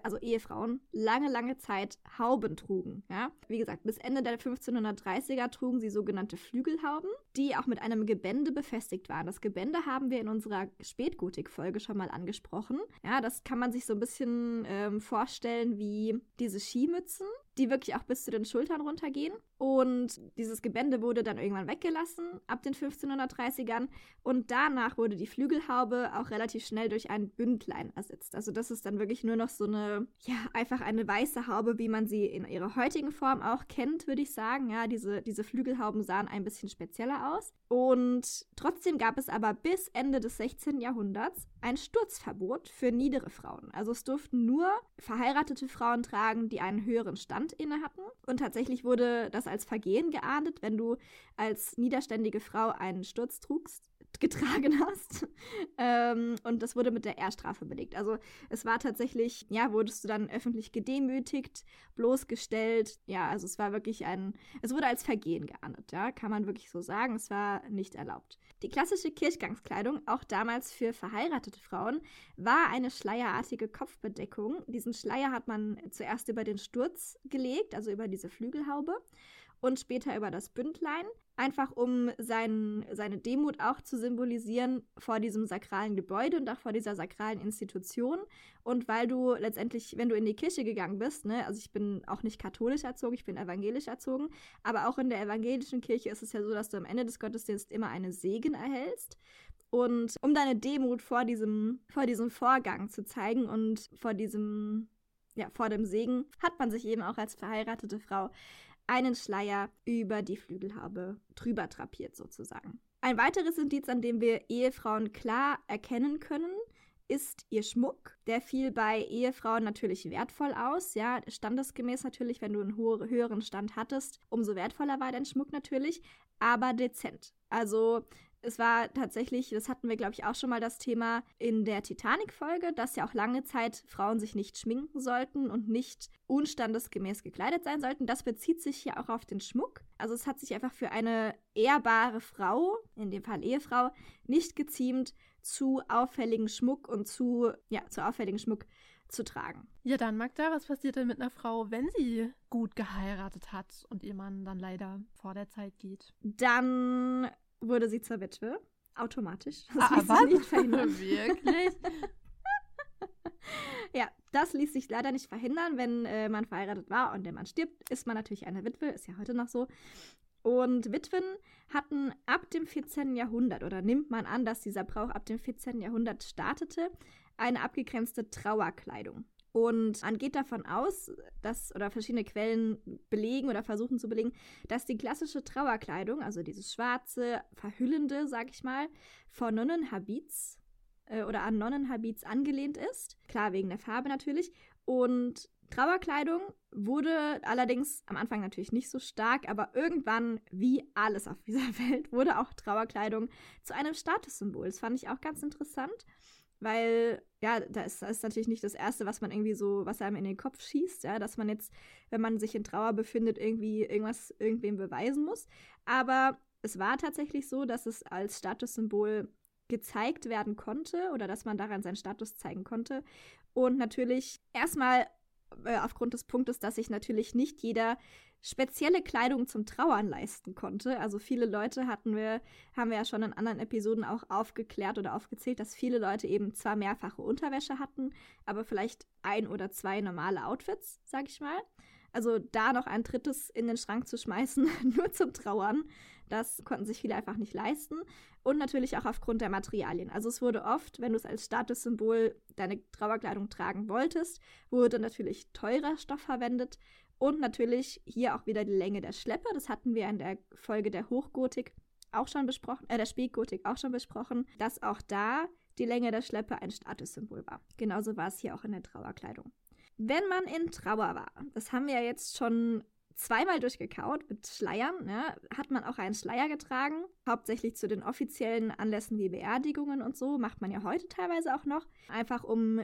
also Ehefrauen, lange, lange Zeit Hauben trugen. Ja? Wie gesagt, bis Ende der 1530er trugen sie sogenannte Flügelhauben, die auch mit einem Gebände befestigt waren. Das Gebände haben wir in unserer Spätgotik-Folge schon mal angesprochen. Ja, das kann man sich so ein bisschen ähm, vorstellen wie diese Skimützen, die wirklich auch bis zu den Schultern runtergehen. Und dieses Gebände wurde dann irgendwann weggelassen ab den 1530ern. Und danach wurde die Flügelhaube auch relativ schnell durch ein Bündlein ersetzt. Also das ist dann wirklich nur noch so eine, ja, einfach eine weiße Haube, wie man sie in ihrer heutigen Form auch kennt, würde ich sagen. Ja, diese, diese Flügelhauben sahen ein bisschen spezieller aus. Und trotzdem gab es aber bis Ende des 16. Jahrhunderts ein Sturzverbot für niedere Frauen. Also es durften nur verheiratete Frauen tragen, die einen höheren Stand inne hatten. Und tatsächlich wurde das als Vergehen geahndet, wenn du als niederständige Frau einen Sturz trugst, getragen [LAUGHS] hast. ähm, und das wurde mit der Ehrstrafe belegt. Also es war tatsächlich, ja, wurdest du dann öffentlich gedemütigt, bloßgestellt. Ja, also es war wirklich ein, es wurde als Vergehen geahndet, ja, kann man wirklich so sagen. Es war nicht erlaubt. Die klassische Kirchgangskleidung, auch damals für verheiratete Frauen, war eine schleierartige Kopfbedeckung. Diesen Schleier hat man zuerst über den Sturz gelegt, also über diese Flügelhaube und später über das Bündlein, einfach um sein, seine Demut auch zu symbolisieren vor diesem sakralen Gebäude und auch vor dieser sakralen Institution. Und weil du letztendlich, wenn du in die Kirche gegangen bist, ne, also ich bin auch nicht katholisch erzogen, ich bin evangelisch erzogen, aber auch in der evangelischen Kirche ist es ja so, dass du am Ende des Gottesdienstes immer eine Segen erhältst. Und um deine Demut vor diesem, vor diesem Vorgang zu zeigen und vor diesem, ja, vor dem Segen, hat man sich eben auch als verheiratete Frau einen Schleier über die Flügelhaube drüber drapiert sozusagen. Ein weiteres Indiz, an dem wir Ehefrauen klar erkennen können, ist ihr Schmuck. Der fiel bei Ehefrauen natürlich wertvoll aus, ja, standesgemäß natürlich, wenn du einen höheren Stand hattest, umso wertvoller war dein Schmuck natürlich, aber dezent. Also es war tatsächlich, das hatten wir, glaube ich, auch schon mal das Thema in der Titanic-Folge, dass ja auch lange Zeit Frauen sich nicht schminken sollten und nicht unstandesgemäß gekleidet sein sollten. Das bezieht sich hier auch auf den Schmuck. Also es hat sich einfach für eine ehrbare Frau, in dem Fall Ehefrau, nicht geziemt, zu auffälligen Schmuck und zu, ja, zu auffälligen Schmuck zu tragen. Ja, dann, Magda, was passiert denn mit einer Frau, wenn sie gut geheiratet hat und ihr Mann dann leider vor der Zeit geht? Dann wurde sie zur Witwe. Automatisch. Das ah, was? nicht verhindern. [LAUGHS] [LAUGHS] Wirklich? ja, das ließ sich leider nicht verhindern. Wenn äh, man verheiratet war und der Mann stirbt, ist man natürlich eine Witwe. Ist ja heute noch so. Und Witwen hatten ab dem 14. Jahrhundert, oder nimmt man an, dass dieser Brauch ab dem 14. Jahrhundert startete, eine abgegrenzte Trauerkleidung. Und man geht davon aus, dass, oder verschiedene Quellen belegen oder versuchen zu belegen, dass die klassische Trauerkleidung, also dieses schwarze, verhüllende, sag ich mal, von Nonnenhabits äh, oder an Nonnenhabits angelehnt ist. Klar, wegen der Farbe natürlich. Und Trauerkleidung wurde allerdings am Anfang natürlich nicht so stark, aber irgendwann, wie alles auf dieser [LAUGHS] Welt, wurde auch Trauerkleidung zu einem Statussymbol. Das fand ich auch ganz interessant weil ja, das ist natürlich nicht das Erste, was man irgendwie so, was einem in den Kopf schießt, ja, dass man jetzt, wenn man sich in Trauer befindet, irgendwie irgendwas irgendwem beweisen muss. Aber es war tatsächlich so, dass es als Statussymbol gezeigt werden konnte oder dass man daran seinen Status zeigen konnte. Und natürlich erstmal äh, aufgrund des Punktes, dass sich natürlich nicht jeder spezielle Kleidung zum Trauern leisten konnte. Also viele Leute hatten wir, haben wir ja schon in anderen Episoden auch aufgeklärt oder aufgezählt, dass viele Leute eben zwar mehrfache Unterwäsche hatten, aber vielleicht ein oder zwei normale Outfits, sag ich mal. Also da noch ein drittes in den Schrank zu schmeißen, [LAUGHS] nur zum Trauern, das konnten sich viele einfach nicht leisten. Und natürlich auch aufgrund der Materialien. Also es wurde oft, wenn du es als Statussymbol deine Trauerkleidung tragen wolltest, wurde natürlich teurer Stoff verwendet und natürlich hier auch wieder die Länge der Schleppe. Das hatten wir in der Folge der Hochgotik auch schon besprochen, äh, der Spätgotik auch schon besprochen, dass auch da die Länge der Schleppe ein Statussymbol war. Genauso war es hier auch in der Trauerkleidung. Wenn man in Trauer war, das haben wir ja jetzt schon zweimal durchgekaut mit Schleiern, ja, hat man auch einen Schleier getragen, hauptsächlich zu den offiziellen Anlässen wie Beerdigungen und so, macht man ja heute teilweise auch noch, einfach um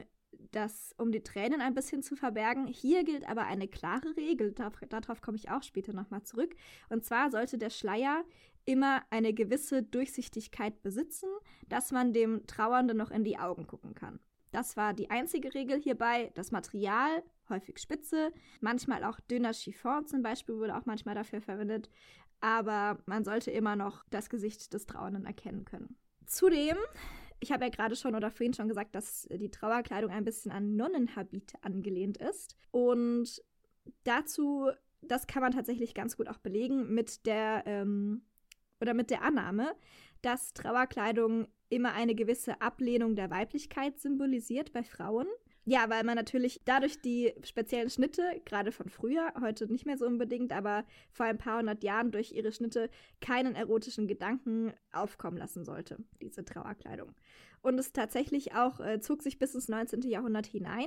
das, um die Tränen ein bisschen zu verbergen. Hier gilt aber eine klare Regel, darauf, darauf komme ich auch später nochmal zurück. Und zwar sollte der Schleier immer eine gewisse Durchsichtigkeit besitzen, dass man dem Trauernden noch in die Augen gucken kann. Das war die einzige Regel hierbei. Das Material, häufig spitze, manchmal auch dünner Chiffon zum Beispiel, wurde auch manchmal dafür verwendet. Aber man sollte immer noch das Gesicht des Trauernden erkennen können. Zudem, ich habe ja gerade schon oder vorhin schon gesagt, dass die Trauerkleidung ein bisschen an Nonnenhabite angelehnt ist. Und dazu, das kann man tatsächlich ganz gut auch belegen mit der ähm, oder mit der Annahme, dass Trauerkleidung immer eine gewisse Ablehnung der Weiblichkeit symbolisiert bei Frauen. Ja, weil man natürlich dadurch die speziellen Schnitte, gerade von früher, heute nicht mehr so unbedingt, aber vor ein paar hundert Jahren durch ihre Schnitte keinen erotischen Gedanken aufkommen lassen sollte, diese Trauerkleidung. Und es tatsächlich auch äh, zog sich bis ins 19. Jahrhundert hinein,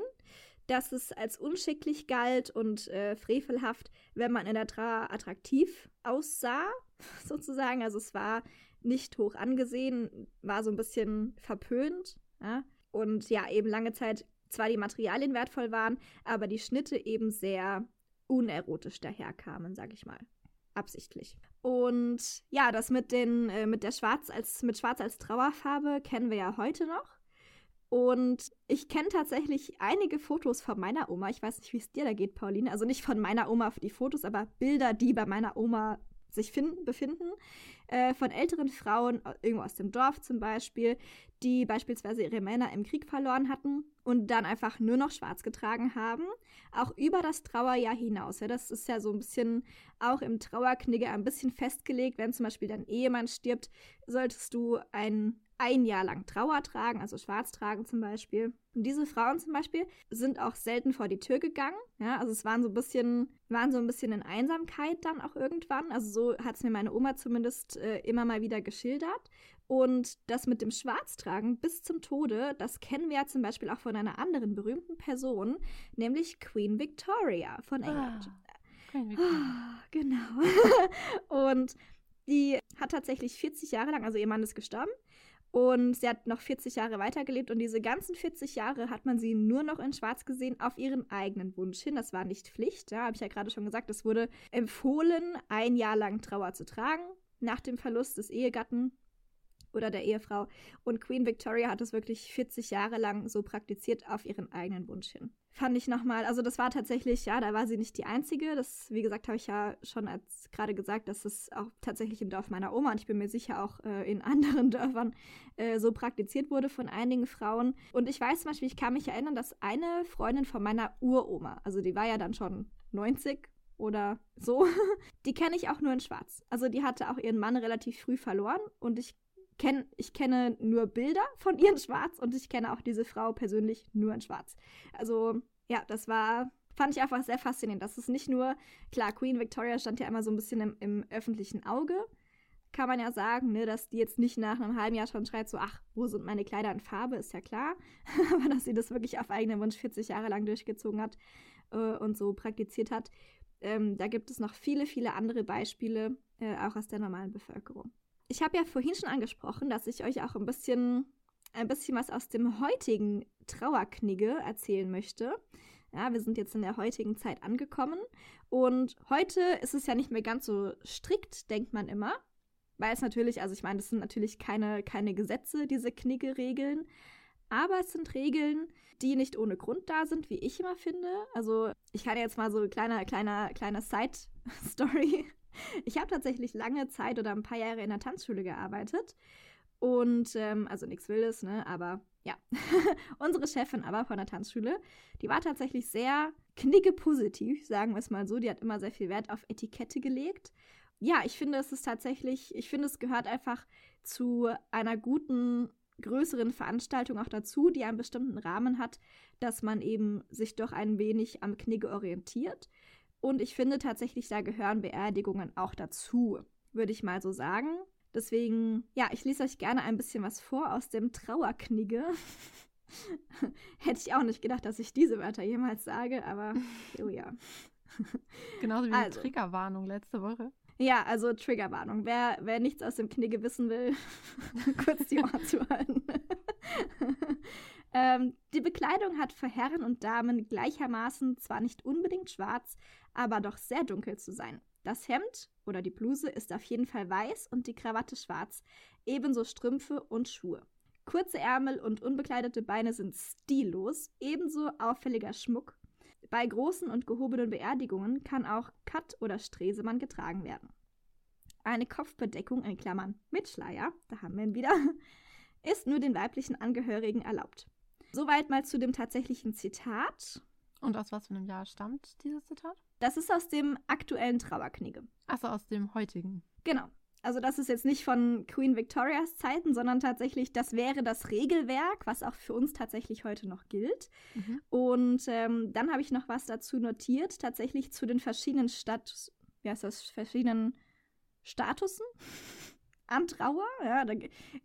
dass es als unschicklich galt und äh, frevelhaft, wenn man in der Trauer attraktiv aussah, [LAUGHS] sozusagen. Also es war nicht hoch angesehen, war so ein bisschen verpönt. Ja? Und ja, eben lange Zeit zwar die Materialien wertvoll waren, aber die Schnitte eben sehr unerotisch daherkamen, sag ich mal. Absichtlich. Und ja, das mit den, äh, mit der Schwarz als, mit Schwarz als Trauerfarbe kennen wir ja heute noch. Und ich kenne tatsächlich einige Fotos von meiner Oma. Ich weiß nicht, wie es dir da geht, Pauline. Also nicht von meiner Oma die Fotos, aber Bilder, die bei meiner Oma sich finden, befinden, äh, von älteren Frauen, irgendwo aus dem Dorf zum Beispiel, die beispielsweise ihre Männer im Krieg verloren hatten und dann einfach nur noch schwarz getragen haben, auch über das Trauerjahr hinaus. Ja, das ist ja so ein bisschen auch im Trauerknigge ein bisschen festgelegt. Wenn zum Beispiel dein Ehemann stirbt, solltest du ein ein Jahr lang Trauer tragen, also schwarz tragen zum Beispiel. Und diese Frauen zum Beispiel sind auch selten vor die Tür gegangen. Ja, also es waren so ein bisschen, waren so ein bisschen in Einsamkeit dann auch irgendwann. Also so hat es mir meine Oma zumindest äh, immer mal wieder geschildert. Und das mit dem Schwarztragen bis zum Tode, das kennen wir ja zum Beispiel auch von einer anderen berühmten Person, nämlich Queen Victoria von England. Ah, Queen Victoria. Ah, genau. [LAUGHS] Und die hat tatsächlich 40 Jahre lang, also ihr Mann ist gestorben, und sie hat noch 40 Jahre weitergelebt und diese ganzen 40 Jahre hat man sie nur noch in Schwarz gesehen, auf ihren eigenen Wunsch hin. Das war nicht Pflicht, ja, habe ich ja gerade schon gesagt. Es wurde empfohlen, ein Jahr lang Trauer zu tragen nach dem Verlust des Ehegatten oder der Ehefrau. Und Queen Victoria hat es wirklich 40 Jahre lang so praktiziert auf ihren eigenen Wunsch hin. Fand ich nochmal, also das war tatsächlich, ja, da war sie nicht die Einzige. Das, wie gesagt, habe ich ja schon als gerade gesagt, dass es auch tatsächlich im Dorf meiner Oma und ich bin mir sicher auch äh, in [LAUGHS] anderen Dörfern äh, so praktiziert wurde von einigen Frauen. Und ich weiß zum Beispiel, ich kann mich erinnern, dass eine Freundin von meiner Uroma, also die war ja dann schon 90 oder so, [LAUGHS] die kenne ich auch nur in Schwarz. Also die hatte auch ihren Mann relativ früh verloren und ich kenn, ich kenne nur Bilder von ihr in Schwarz und ich kenne auch diese Frau persönlich nur in Schwarz. Also ja, das war, fand ich einfach sehr faszinierend. Das ist nicht nur, klar, Queen Victoria stand ja immer so ein bisschen im, im öffentlichen Auge, kann man ja sagen, ne, dass die jetzt nicht nach einem halben Jahr schon schreit, so, ach, wo sind meine Kleider in Farbe, ist ja klar. [LAUGHS] Aber dass sie das wirklich auf eigenen Wunsch 40 Jahre lang durchgezogen hat äh, und so praktiziert hat. Ähm, da gibt es noch viele, viele andere Beispiele, äh, auch aus der normalen Bevölkerung. Ich habe ja vorhin schon angesprochen, dass ich euch auch ein bisschen, ein bisschen was aus dem heutigen Trauerknigge erzählen möchte. Ja, wir sind jetzt in der heutigen Zeit angekommen und heute ist es ja nicht mehr ganz so strikt, denkt man immer. Weil es natürlich, also ich meine, das sind natürlich keine, keine Gesetze, diese Knigge-Regeln. Aber es sind Regeln, die nicht ohne Grund da sind, wie ich immer finde. Also ich kann jetzt mal so eine kleine, kleine, kleine Side-Story ich habe tatsächlich lange Zeit oder ein paar Jahre in der Tanzschule gearbeitet. Und, ähm, also nichts Wildes, ne? Aber ja. [LAUGHS] Unsere Chefin aber von der Tanzschule, die war tatsächlich sehr knigge-positiv, sagen wir es mal so. Die hat immer sehr viel Wert auf Etikette gelegt. Ja, ich finde, es ist tatsächlich, ich finde, es gehört einfach zu einer guten größeren Veranstaltung auch dazu, die einen bestimmten Rahmen hat, dass man eben sich doch ein wenig am Knigge orientiert. Und ich finde tatsächlich, da gehören Beerdigungen auch dazu, würde ich mal so sagen. Deswegen, ja, ich lese euch gerne ein bisschen was vor aus dem Trauerknigge. [LAUGHS] Hätte ich auch nicht gedacht, dass ich diese Wörter jemals sage, aber [LAUGHS] oh ja. Genauso wie also, die Triggerwarnung letzte Woche. Ja, also Triggerwarnung. Wer, wer nichts aus dem Knigge wissen will, [LAUGHS] kurz die Ohren zu halten. Ähm, die Bekleidung hat für Herren und Damen gleichermaßen zwar nicht unbedingt schwarz, aber doch sehr dunkel zu sein. Das Hemd oder die Bluse ist auf jeden Fall weiß und die Krawatte schwarz, ebenso Strümpfe und Schuhe. Kurze Ärmel und unbekleidete Beine sind stillos, ebenso auffälliger Schmuck. Bei großen und gehobenen Beerdigungen kann auch Kat oder Stresemann getragen werden. Eine Kopfbedeckung in Klammern mit Schleier, da haben wir ihn wieder, [LAUGHS] ist nur den weiblichen Angehörigen erlaubt. Soweit mal zu dem tatsächlichen Zitat. Und aus was für einem Jahr stammt dieses Zitat? Das ist aus dem aktuellen Trauerknigge. Achso, aus dem heutigen. Genau. Also das ist jetzt nicht von Queen Victorias Zeiten, sondern tatsächlich, das wäre das Regelwerk, was auch für uns tatsächlich heute noch gilt. Mhm. Und ähm, dann habe ich noch was dazu notiert, tatsächlich zu den verschiedenen Status, wie heißt das, verschiedenen Statusen an Trauer. Ja, da,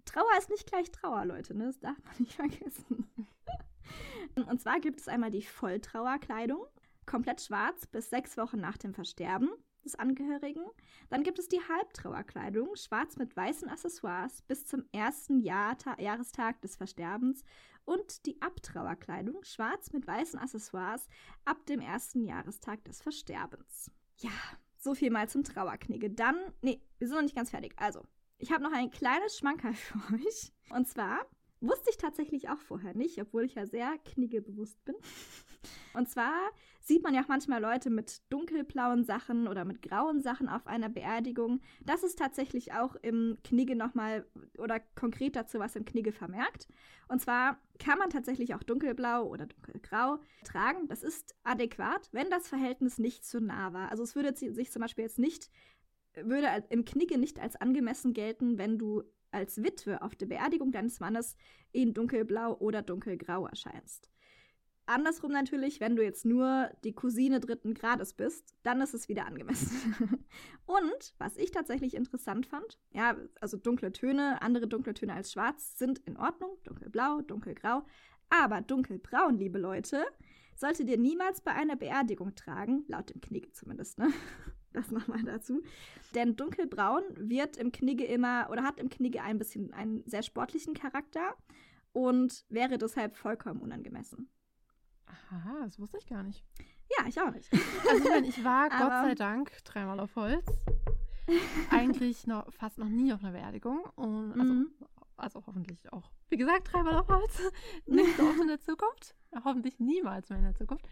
Trauer ist nicht gleich Trauer, Leute, ne? das darf man nicht [LAUGHS] vergessen. [LAUGHS] Und zwar gibt es einmal die Volltrauerkleidung, komplett schwarz bis sechs Wochen nach dem Versterben des Angehörigen. Dann gibt es die Halbtrauerkleidung, schwarz mit weißen Accessoires bis zum ersten Jahr Jahrestag des Versterbens. Und die Abtrauerkleidung, schwarz mit weißen Accessoires ab dem ersten Jahrestag des Versterbens. Ja, so viel mal zum Trauerknigge. Dann, nee, wir sind noch nicht ganz fertig. Also, ich habe noch ein kleines Schmankerl für [LAUGHS] euch. Und zwar wusste ich tatsächlich auch vorher nicht, obwohl ich ja sehr kniggebewusst bin. [LAUGHS] Und zwar sieht man ja auch manchmal Leute mit dunkelblauen Sachen oder mit grauen Sachen auf einer Beerdigung. Das ist tatsächlich auch im Knigge nochmal oder konkret dazu was im Knigge vermerkt. Und zwar kann man tatsächlich auch dunkelblau oder dunkelgrau tragen. Das ist adäquat, wenn das Verhältnis nicht zu nah war. Also es würde sich zum Beispiel jetzt nicht, würde im Knigge nicht als angemessen gelten, wenn du als Witwe auf der Beerdigung deines Mannes in dunkelblau oder dunkelgrau erscheinst. Andersrum natürlich, wenn du jetzt nur die Cousine dritten Grades bist, dann ist es wieder angemessen. [LAUGHS] Und was ich tatsächlich interessant fand, ja, also dunkle Töne, andere dunkle Töne als schwarz sind in Ordnung, dunkelblau, dunkelgrau, aber dunkelbraun, liebe Leute, solltet ihr niemals bei einer Beerdigung tragen, laut dem Knigge zumindest, ne? [LAUGHS] Das nochmal dazu. Denn dunkelbraun wird im Knigge immer oder hat im Knigge ein bisschen einen sehr sportlichen Charakter und wäre deshalb vollkommen unangemessen. Aha, das wusste ich gar nicht. Ja, ich auch nicht. Also ich, war [LAUGHS] Gott sei Dank dreimal auf Holz. Eigentlich noch, fast noch nie auf einer Beerdigung. Und also, mhm. also hoffentlich auch, wie gesagt, dreimal auf Holz. [LAUGHS] Nicht so oft in der Zukunft. Hoffentlich niemals mehr in der Zukunft.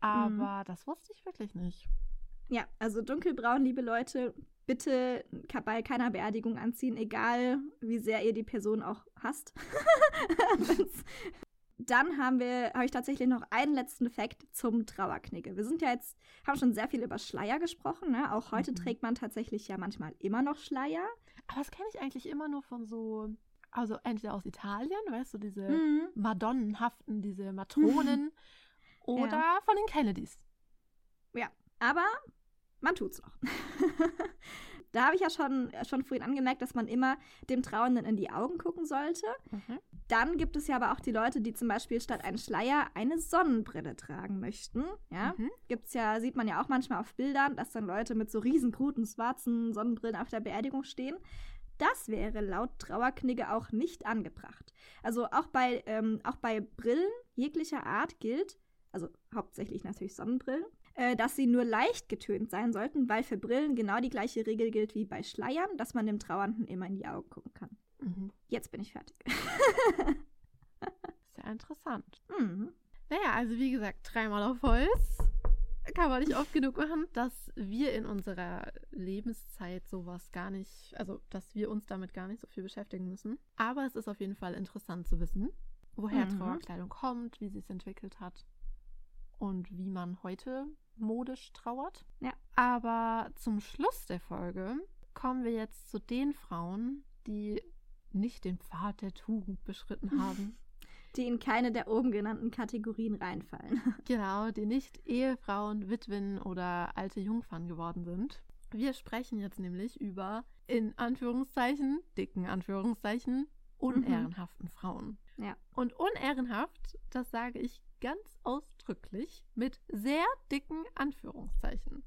Aber mhm. das wusste ich wirklich nicht. Ja, also dunkelbraun, liebe Leute, bitte bei keiner Beerdigung anziehen, egal wie sehr ihr die Person auch hasst. [LAUGHS] Dann haben wir, habe ich tatsächlich noch einen letzten Fakt zum Trauerknigge. Wir sind ja jetzt, haben schon sehr viel über Schleier gesprochen. Ne? Auch heute mhm. trägt man tatsächlich ja manchmal immer noch Schleier. Aber das kenne ich eigentlich immer nur von so, also entweder aus Italien, weißt du, diese mhm. Madonnenhaften, diese [LAUGHS] Matronen, oder ja. von den Kennedys. Ja, aber man tut's noch. [LAUGHS] da habe ich ja schon, schon vorhin angemerkt, dass man immer dem Trauernden in die Augen gucken sollte. Mhm. Dann gibt es ja aber auch die Leute, die zum Beispiel statt einen Schleier eine Sonnenbrille tragen möchten. Ja, mhm. gibt's ja, sieht man ja auch manchmal auf Bildern, dass dann Leute mit so riesengroßen schwarzen Sonnenbrillen auf der Beerdigung stehen. Das wäre laut Trauerknigge auch nicht angebracht. Also auch bei, ähm, auch bei Brillen jeglicher Art gilt, also hauptsächlich natürlich Sonnenbrillen, äh, dass sie nur leicht getönt sein sollten, weil für Brillen genau die gleiche Regel gilt wie bei Schleiern, dass man dem Trauernden immer in die Augen gucken kann. Mhm. Jetzt bin ich fertig. [LAUGHS] Sehr interessant. Mhm. Naja, also wie gesagt, dreimal auf Holz. Kann man nicht oft genug machen, dass wir in unserer Lebenszeit sowas gar nicht, also dass wir uns damit gar nicht so viel beschäftigen müssen. Aber es ist auf jeden Fall interessant zu wissen, woher mhm. Trauerkleidung kommt, wie sie es entwickelt hat und wie man heute modisch trauert. Ja. Aber zum Schluss der Folge kommen wir jetzt zu den Frauen, die nicht den Pfad der Tugend beschritten [LAUGHS] haben. Die in keine der oben genannten Kategorien reinfallen. [LAUGHS] Genau, die nicht Ehefrauen, Witwen oder alte Jungfern geworden sind. Wir sprechen jetzt nämlich über, in Anführungszeichen, dicken Anführungszeichen, unehrenhaften Frauen. Ja. Und unehrenhaft, das sage ich ganz ausdrücklich mit sehr dicken Anführungszeichen.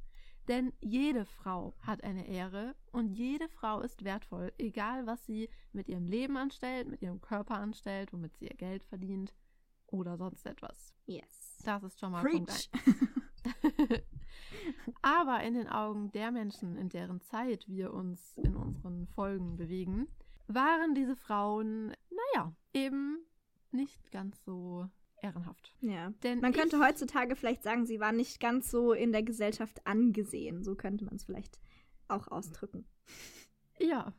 Denn jede Frau hat eine Ehre und jede Frau ist wertvoll, egal was sie mit ihrem Leben anstellt, mit ihrem Körper anstellt, womit sie ihr Geld verdient oder sonst etwas. Yes. Das ist schon mal Preach. Punkt 1. [LAUGHS] Aber in den Augen der Menschen, in deren Zeit wir uns in unseren Folgen bewegen, waren diese Frauen, ja, eben nicht ganz so ehrenhaft. Ja. Denn Man könnte heutzutage vielleicht sagen, sie war nicht ganz so in der Gesellschaft angesehen. So könnte man es vielleicht auch ausdrücken. Ja,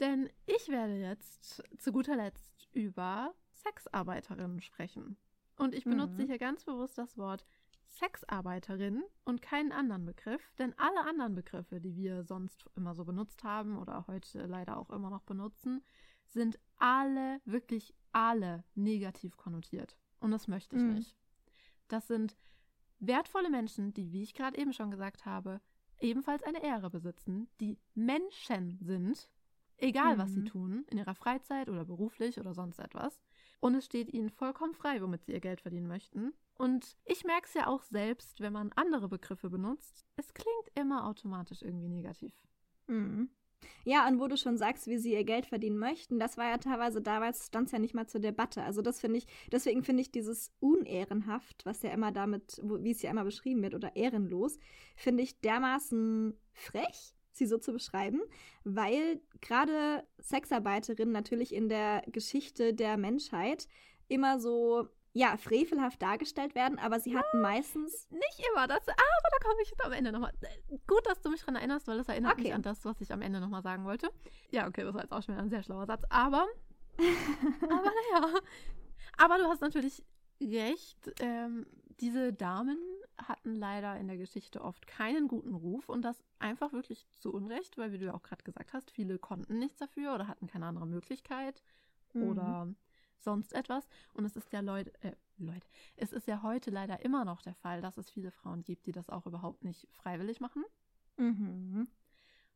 denn ich werde jetzt zu guter Letzt über Sexarbeiterinnen sprechen. Und ich benutze Mhm. hier ganz bewusst das Wort Sexarbeiterin und keinen anderen Begriff, denn alle anderen Begriffe, die wir sonst immer so benutzt haben oder heute leider auch immer noch benutzen, sind alle, wirklich alle negativ konnotiert. Und das möchte ich Mhm. nicht. Das sind wertvolle Menschen, die, wie ich gerade eben schon gesagt habe, ebenfalls eine Ehre besitzen, die Menschen sind, egal was sie Mhm. tun, in ihrer Freizeit oder beruflich oder sonst etwas. Und es steht ihnen vollkommen frei, womit sie ihr Geld verdienen möchten. Und ich merke es ja auch selbst, wenn man andere Begriffe benutzt. Es klingt immer automatisch irgendwie negativ. Mhm. Ja, und wo du schon sagst, wie sie ihr Geld verdienen möchten, das war ja teilweise damals, stand es ja nicht mal zur Debatte. Also das finde ich, deswegen finde ich dieses unehrenhaft, was ja immer damit, wie es ja immer beschrieben wird, oder ehrenlos, finde ich dermaßen frech, sie so zu beschreiben, weil gerade Sexarbeiterinnen natürlich in der Geschichte der Menschheit immer so, ja, frevelhaft dargestellt werden, aber sie hatten meistens Nicht immer, das, aber da komme ich jetzt am Ende nochmal. Gut, dass du mich daran erinnerst, weil das erinnert Okay. mich an das, was ich am Ende nochmal sagen wollte. Ja, okay, das war jetzt auch schon wieder ein sehr schlauer Satz, aber, [LAUGHS] aber naja. Aber du hast natürlich recht, ähm, diese Damen hatten leider in der Geschichte oft keinen guten Ruf und das einfach wirklich zu Unrecht, weil wie du ja auch gerade gesagt hast, viele konnten nichts dafür oder hatten keine andere Möglichkeit Mhm. oder sonst etwas. Und es ist ja Leute, äh, Leute, es ist ja heute leider immer noch der Fall, dass es viele Frauen gibt, die das auch überhaupt nicht freiwillig machen. Mhm.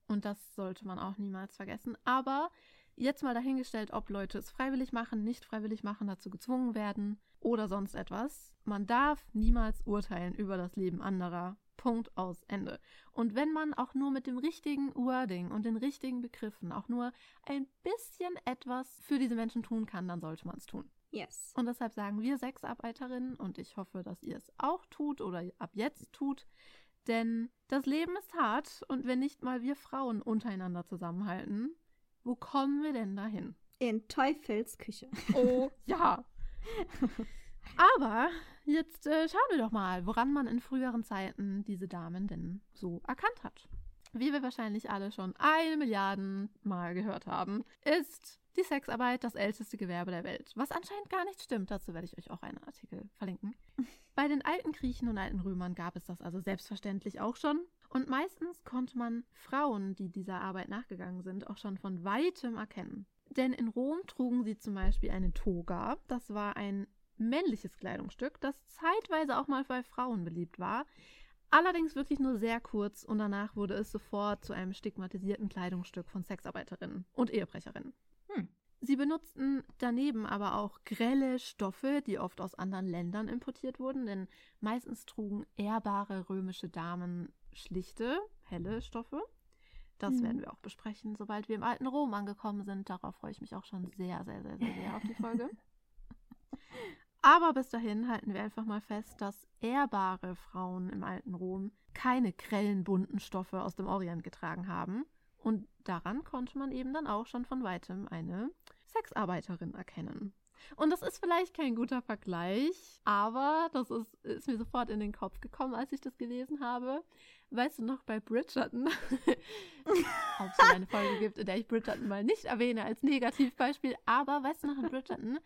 Und das sollte man auch niemals vergessen. Aber jetzt mal dahingestellt, ob Leute es freiwillig machen, nicht freiwillig machen, dazu gezwungen werden oder sonst etwas. Man darf niemals urteilen über das Leben anderer. Punkt aus Ende. Und wenn man auch nur mit dem richtigen Wording und den richtigen Begriffen auch nur ein bisschen etwas für diese Menschen tun kann, dann sollte man es tun. Yes. Und deshalb sagen wir Sexarbeiterinnen und ich hoffe, dass ihr es auch tut oder ab jetzt tut. Denn das Leben ist hart und wenn nicht mal wir Frauen untereinander zusammenhalten, wo kommen wir denn dahin? In Teufels Küche. Oh ja. [LAUGHS] Aber jetzt äh, schauen wir doch mal, woran man in früheren Zeiten diese Damen denn so erkannt hat. Wie wir wahrscheinlich alle schon eine Milliarden Mal gehört haben, ist die Sexarbeit das älteste Gewerbe der Welt. Was anscheinend gar nicht stimmt. Dazu werde ich euch auch einen Artikel verlinken. Bei den alten Griechen und alten Römern gab es das also selbstverständlich auch schon. Und meistens konnte man Frauen, die dieser Arbeit nachgegangen sind, auch schon von weitem erkennen. Denn in Rom trugen sie zum Beispiel eine Toga. Das war ein männliches Kleidungsstück, das zeitweise auch mal bei Frauen beliebt war. Allerdings wirklich nur sehr kurz und danach wurde es sofort zu einem stigmatisierten Kleidungsstück von Sexarbeiterinnen und Ehebrecherinnen. Hm. Sie benutzten daneben aber auch grelle Stoffe, die oft aus anderen Ländern importiert wurden, denn meistens trugen ehrbare römische Damen schlichte, helle Stoffe. Das Mhm. werden wir auch besprechen, sobald wir im alten Rom angekommen sind. Darauf freue ich mich auch schon sehr, sehr, sehr, sehr, sehr auf die Folge. [LAUGHS] Aber bis dahin halten wir einfach mal fest, dass ehrbare Frauen im alten Rom keine grellen, bunten Stoffe aus dem Orient getragen haben. Und daran konnte man eben dann auch schon von weitem eine Sexarbeiterin erkennen. Und das ist vielleicht kein guter Vergleich, aber das ist, ist mir sofort in den Kopf gekommen, als ich das gelesen habe. Weißt du noch bei Bridgerton, [LAUGHS] ob es eine Folge gibt, in der ich Bridgerton mal nicht erwähne als Negativbeispiel, aber weißt du noch in Bridgerton,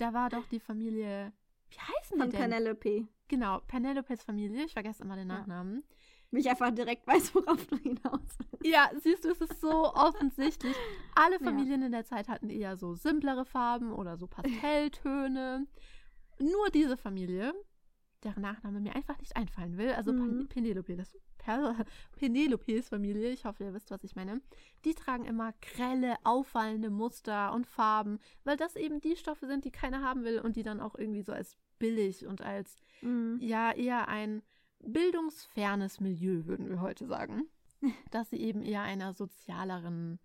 da war doch die Familie, wie heißen Von die denn? Penelope. Genau, Penelopes Familie, ich vergesse immer den Ja. Nachnamen. Wie ich einfach direkt weiß, worauf du hinaus willst. Ja, siehst du, es ist so [LAUGHS] offensichtlich. Alle Ja. Familien in der Zeit hatten eher so simplere Farben oder so [LAUGHS] Pastelltöne. Nur diese Familie, deren Nachname mir einfach nicht einfallen will, also Mhm. Penelope, das Penelopes [LAUGHS] Familie, ich hoffe, ihr wisst, was ich meine, die tragen immer grelle, auffallende Muster und Farben, weil das eben die Stoffe sind, die keiner haben will und die dann auch irgendwie so als billig und als Mhm. ja eher ein bildungsfernes Milieu, würden wir heute sagen. [LAUGHS] Dass sie eben eher einer sozialeren,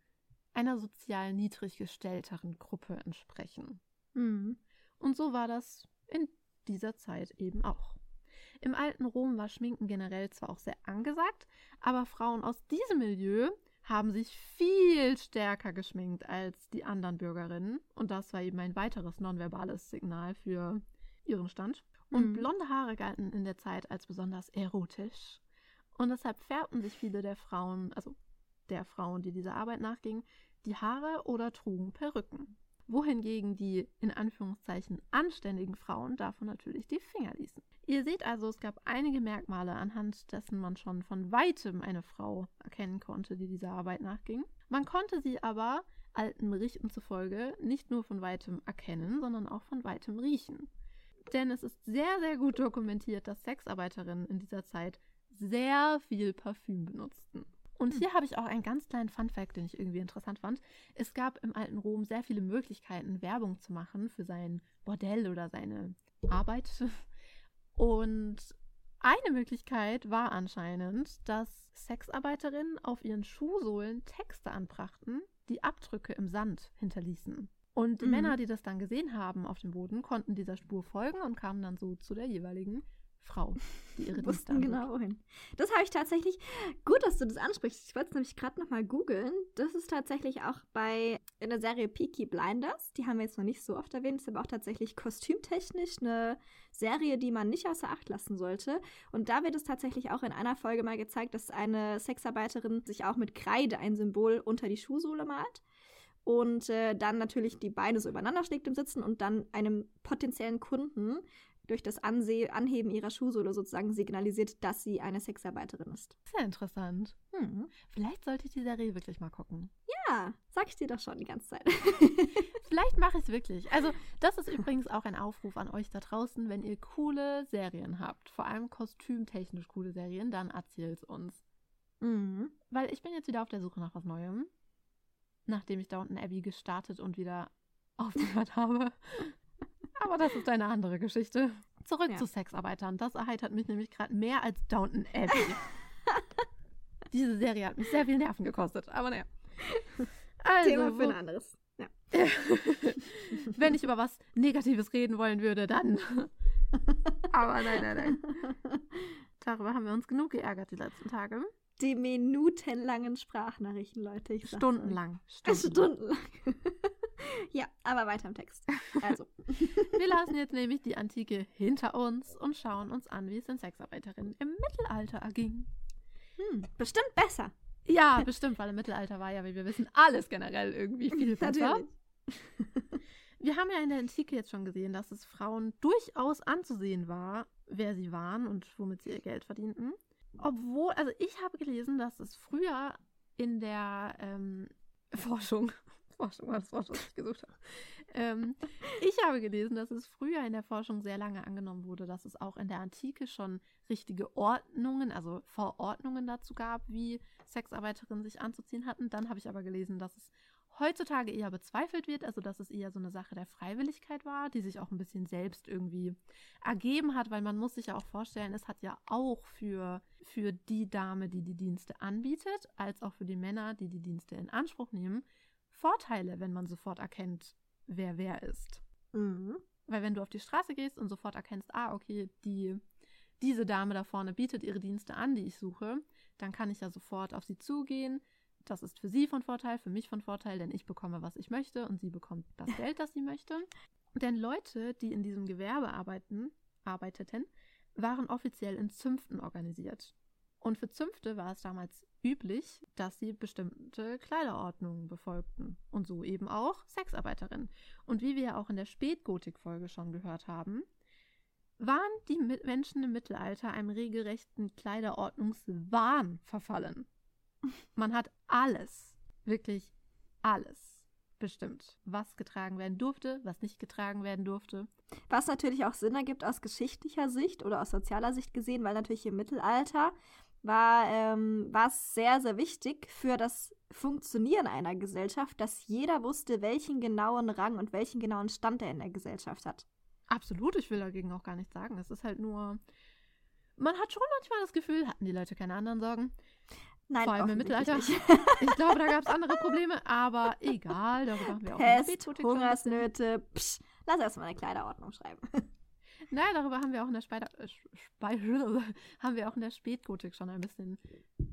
einer sozial niedrig gestellteren Gruppe entsprechen. Mhm. Und so war das in dieser Zeit eben auch. Im alten Rom war Schminken generell zwar auch sehr angesagt, aber Frauen aus diesem Milieu haben sich viel stärker geschminkt als die anderen Bürgerinnen. Und das war eben ein weiteres nonverbales Signal für ihren Stand. Und Mhm. blonde Haare galten in der Zeit als besonders erotisch. Und deshalb färbten sich viele der Frauen, also der Frauen, die dieser Arbeit nachgingen, die Haare oder trugen Perücken. Wohingegen die in Anführungszeichen anständigen Frauen davon natürlich die Finger ließen. Ihr seht also, es gab einige Merkmale, anhand dessen man schon von weitem eine Frau erkennen konnte, die dieser Arbeit nachging. Man konnte sie aber alten Berichten zufolge nicht nur von weitem erkennen, sondern auch von weitem riechen. Denn es ist sehr, sehr gut dokumentiert, dass Sexarbeiterinnen in dieser Zeit sehr viel Parfüm benutzten. Und Hm. hier habe ich auch einen ganz kleinen Funfact, den ich irgendwie interessant fand. Es gab im alten Rom sehr viele Möglichkeiten, Werbung zu machen für sein Bordell oder seine Arbeit. [LAUGHS] Und eine Möglichkeit war anscheinend, dass Sexarbeiterinnen auf ihren Schuhsohlen Texte anbrachten, die Abdrücke im Sand hinterließen. Und die Mhm. Männer, die das dann gesehen haben auf dem Boden, konnten dieser Spur folgen und kamen dann so zu der jeweiligen Frau, die [LAUGHS] ihre Dienste anbot. genau wohin. Das habe ich tatsächlich. Gut, dass du das ansprichst. Ich wollte es nämlich gerade nochmal googeln. Das ist tatsächlich auch bei in der Serie Peaky Blinders. Die haben wir jetzt noch nicht so oft erwähnt. Ist aber auch tatsächlich kostümtechnisch eine Serie, die man nicht außer Acht lassen sollte. Und da wird es tatsächlich auch in einer Folge mal gezeigt, dass eine Sexarbeiterin sich auch mit Kreide ein Symbol unter die Schuhsohle malt. Und äh, dann natürlich die Beine so übereinander schlägt im Sitzen und dann einem potenziellen Kunden durch das Anse Anheben ihrer Schuhsohle sozusagen signalisiert, dass sie eine Sexarbeiterin ist. Sehr interessant. Hm. Vielleicht sollte ich die Serie wirklich mal gucken. Ja, sag ich dir doch schon die ganze Zeit. [LAUGHS] [LAUGHS] Vielleicht mache ich es wirklich. Also, das ist übrigens auch ein Aufruf an euch da draußen. Wenn ihr coole Serien habt, vor allem kostümtechnisch coole Serien, dann erzählt uns. mhm. Weil ich bin jetzt wieder auf der Suche nach was Neuem. Nachdem ich Downton Abbey gestartet und wieder [LAUGHS] aufgehört habe. Aber das ist eine andere Geschichte. Zurück Ja. zu Sexarbeitern. Das erheitert mich nämlich gerade mehr als Downton Abbey. [LAUGHS] Diese Serie hat mich sehr viel Nerven gekostet. Aber naja. Also, Thema für ein anderes. Ja. [LAUGHS] Wenn ich über was Negatives reden wollen würde, dann. [LAUGHS] Aber nein, nein, nein. Darüber haben wir uns genug geärgert die letzten Tage. Die minutenlangen Sprachnachrichten, Leute. Ich. Stundenlang. Stundenlang. Stundenlang. Ja, aber weiter im Text. Also. [LAUGHS] [LAUGHS] Wir lassen jetzt nämlich die Antike hinter uns und schauen uns an, wie es den Sexarbeiterinnen im Mittelalter erging. Hm, bestimmt besser. Ja, [LAUGHS] bestimmt, weil im Mittelalter war ja, wie wir wissen, alles generell irgendwie viel besser. Wir haben ja in der Antike jetzt schon gesehen, dass es Frauen durchaus anzusehen war, wer sie waren und womit sie ihr Geld verdienten. Obwohl, also ich habe gelesen, dass es früher in der ähm, Forschung, Forschung war das Wort, was ich gesucht habe. Ähm, ich habe gelesen, dass es früher in der Forschung sehr lange angenommen wurde, dass es auch in der Antike schon richtige Ordnungen, also Verordnungen dazu gab, wie Sexarbeiterinnen sich anzuziehen hatten. Dann habe ich aber gelesen, dass es heutzutage eher bezweifelt wird, also dass es eher so eine Sache der Freiwilligkeit war, die sich auch ein bisschen selbst irgendwie ergeben hat, weil man muss sich ja auch vorstellen, es hat ja auch für, für die Dame, die die Dienste anbietet, als auch für die Männer, die die Dienste in Anspruch nehmen, Vorteile, wenn man sofort erkennt, wer wer ist. Mhm. Weil wenn du auf die Straße gehst und sofort erkennst, ah, okay, die, diese Dame da vorne bietet ihre Dienste an, die ich suche, dann kann ich ja sofort auf sie zugehen. Das ist für sie von Vorteil, für mich von Vorteil, denn ich bekomme, was ich möchte und sie bekommt das [LAUGHS] Geld, das sie möchte. Denn Leute, die in diesem Gewerbe arbeiten, arbeiteten, waren offiziell in Zünften organisiert. Und für Zünfte war es damals üblich, dass sie bestimmte Kleiderordnungen befolgten. Und so eben auch Sexarbeiterinnen. Und wie wir ja auch in der Spätgotik-Folge schon gehört haben, waren die Menschen im Mittelalter einem regelrechten Kleiderordnungswahn verfallen. Man hat alles, wirklich alles bestimmt, was getragen werden durfte, was nicht getragen werden durfte. Was natürlich auch Sinn ergibt aus geschichtlicher Sicht oder aus sozialer Sicht gesehen, weil natürlich im Mittelalter war ähm, war es sehr, sehr wichtig für das Funktionieren einer Gesellschaft, dass jeder wusste, welchen genauen Rang und welchen genauen Stand er in der Gesellschaft hat. Absolut, ich will dagegen auch gar nichts sagen. Es ist halt nur. Man hat schon manchmal das Gefühl, hatten die Leute keine anderen Sorgen. Nein, Vor allem im Mittelalter. nicht. Ich glaube, da gab es andere [LAUGHS] Probleme, aber egal, darüber haben wir auch Pest, ein bisschen- Hungersnöte, psch, lass erstmal eine Kleiderordnung schreiben. Naja, darüber haben wir auch in der Speider, äh, [LAUGHS] haben wir auch in der Spätgotik schon ein bisschen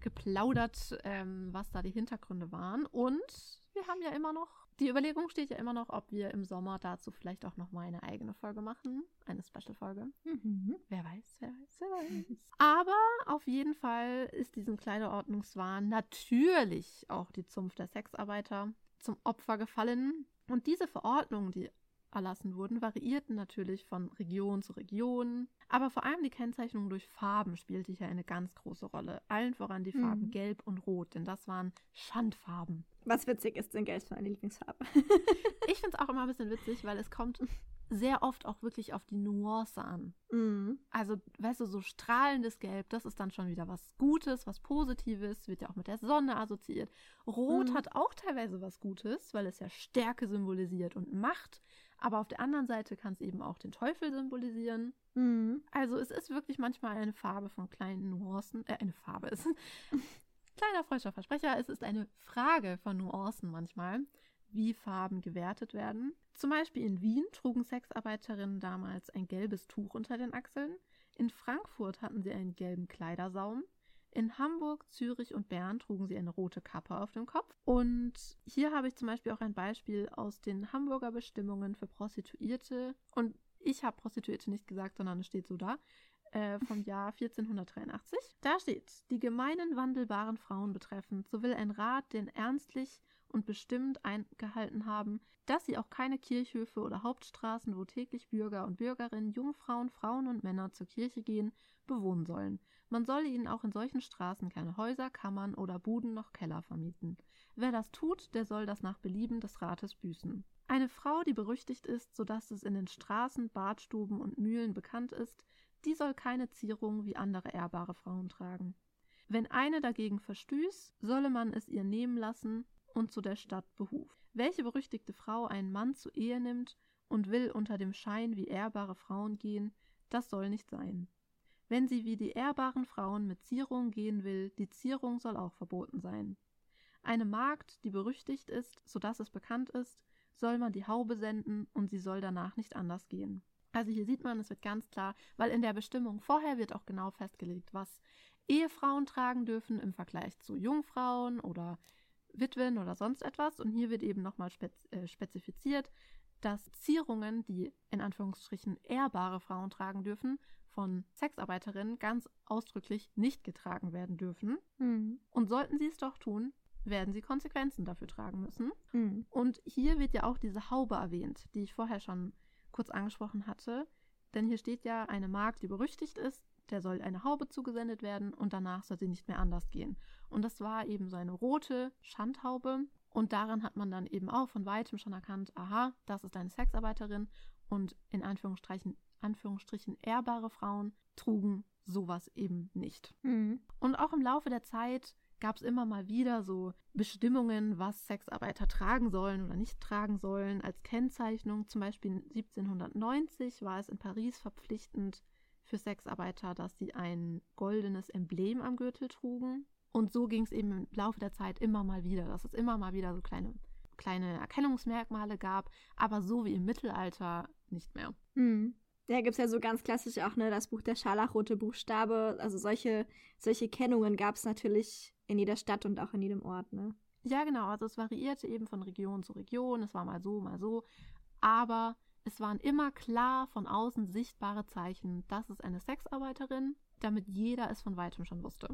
geplaudert, ähm, was da die Hintergründe waren. Und wir haben ja immer noch, die Überlegung steht ja immer noch, ob wir im Sommer dazu vielleicht auch noch mal eine eigene Folge machen. Eine Special-Folge. Mhm. Wer weiß, wer weiß, wer weiß. Aber auf jeden Fall ist diesem Kleiderordnungswahn natürlich auch die Zunft der Sexarbeiter zum Opfer gefallen. Und diese Verordnungen, die erlassen wurden, variierten natürlich von Region zu Region. Aber vor allem die Kennzeichnung durch Farben spielte hier eine ganz große Rolle. Allen voran die Farben Mhm. Gelb und Rot, denn das waren Schandfarben. Was witzig ist, denn Geld für meine Lieblingsfarbe. [LAUGHS] Ich finde es auch immer ein bisschen witzig, weil es kommt sehr oft auch wirklich auf die Nuance an. mhm. Also, weißt du, so strahlendes Gelb, das ist dann schon wieder was Gutes, was Positives, wird ja auch mit der Sonne assoziiert. Rot Mhm. hat auch teilweise was Gutes, weil es ja Stärke symbolisiert und Macht. Aber auf der anderen Seite kann es eben auch den Teufel symbolisieren. Mhm. Also, es ist wirklich manchmal eine Farbe von kleinen Nuancen. Äh, eine Farbe ist. [LAUGHS] Kleiner freudscher Versprecher, es ist eine Frage von Nuancen manchmal, wie Farben gewertet werden. Zum Beispiel in Wien trugen Sexarbeiterinnen damals ein gelbes Tuch unter den Achseln. In Frankfurt hatten sie einen gelben Kleidersaum. In Hamburg, Zürich und Bern trugen sie eine rote Kappe auf dem Kopf. Und hier habe ich zum Beispiel auch ein Beispiel aus den Hamburger Bestimmungen für Prostituierte. Und ich habe Prostituierte nicht gesagt, sondern es steht so da äh, vom [LAUGHS] Jahr 1483. Da steht, die gemeinen wandelbaren Frauen betreffend, so will ein Rat den ernstlich und bestimmt eingehalten haben, dass sie auch keine Kirchhöfe oder Hauptstraßen, wo täglich Bürger und Bürgerinnen, Jungfrauen, Frauen und Männer zur Kirche gehen, bewohnen sollen. Man solle ihnen auch in solchen Straßen keine Häuser, Kammern oder Buden noch Keller vermieten. Wer das tut, der soll das nach Belieben des Rates büßen. Eine Frau, die berüchtigt ist, so dass es in den Straßen, Badstuben und Mühlen bekannt ist, die soll keine Zierung wie andere ehrbare Frauen tragen. Wenn eine dagegen verstüß, solle man es ihr nehmen lassen und zu der Stadt behuft. Welche berüchtigte Frau einen Mann zur Ehe nimmt und will unter dem Schein wie ehrbare Frauen gehen, das soll nicht sein. Wenn sie wie die ehrbaren Frauen mit Zierung gehen will, die Zierung soll auch verboten sein. Eine Magd, die berüchtigt ist, so dass es bekannt ist, soll man die Haube senden und sie soll danach nicht anders gehen. Also hier sieht man, es wird ganz klar, weil in der Bestimmung vorher wird auch genau festgelegt, was Ehefrauen tragen dürfen im Vergleich zu Jungfrauen oder Witwen oder sonst etwas. Und hier wird eben nochmal spez äh, spezifiziert, dass Zierungen, die in Anführungsstrichen ehrbare Frauen tragen dürfen, von Sexarbeiterinnen ganz ausdrücklich nicht getragen werden dürfen. Mhm. Und sollten sie es doch tun, werden sie Konsequenzen dafür tragen müssen. Mhm. Und hier wird ja auch diese Haube erwähnt, die ich vorher schon kurz angesprochen hatte. Denn hier steht ja, eine Magd, die berüchtigt ist, der soll eine Haube zugesendet werden und danach soll sie nicht mehr anders gehen. Und das war eben so eine rote Schandhaube. Und daran hat man dann eben auch von weitem schon erkannt, aha, das ist eine Sexarbeiterin. Und in Anführungsstrichen, Anführungsstrichen ehrbare Frauen trugen sowas eben nicht. Mhm. Und auch im Laufe der Zeit gab es immer mal wieder so Bestimmungen, was Sexarbeiter tragen sollen oder nicht tragen sollen als Kennzeichnung. Zum Beispiel 1790 war es in Paris verpflichtend für Sexarbeiter, dass sie ein goldenes Emblem am Gürtel trugen. Und so ging es eben im Laufe der Zeit immer mal wieder, dass es immer mal wieder so kleine, kleine Erkennungsmerkmale gab, aber so wie im Mittelalter nicht mehr. Mhm. Da gibt es ja so ganz klassisch auch, ne, das Buch der Scharlachrote Buchstabe. Also solche, solche Kennungen gab es natürlich in jeder Stadt und auch in jedem Ort, ne? Ja, genau. Also es variierte eben von Region zu Region. Es war mal so, mal so. Aber es waren immer klar von außen sichtbare Zeichen, das ist eine Sexarbeiterin, damit jeder es von weitem schon wusste.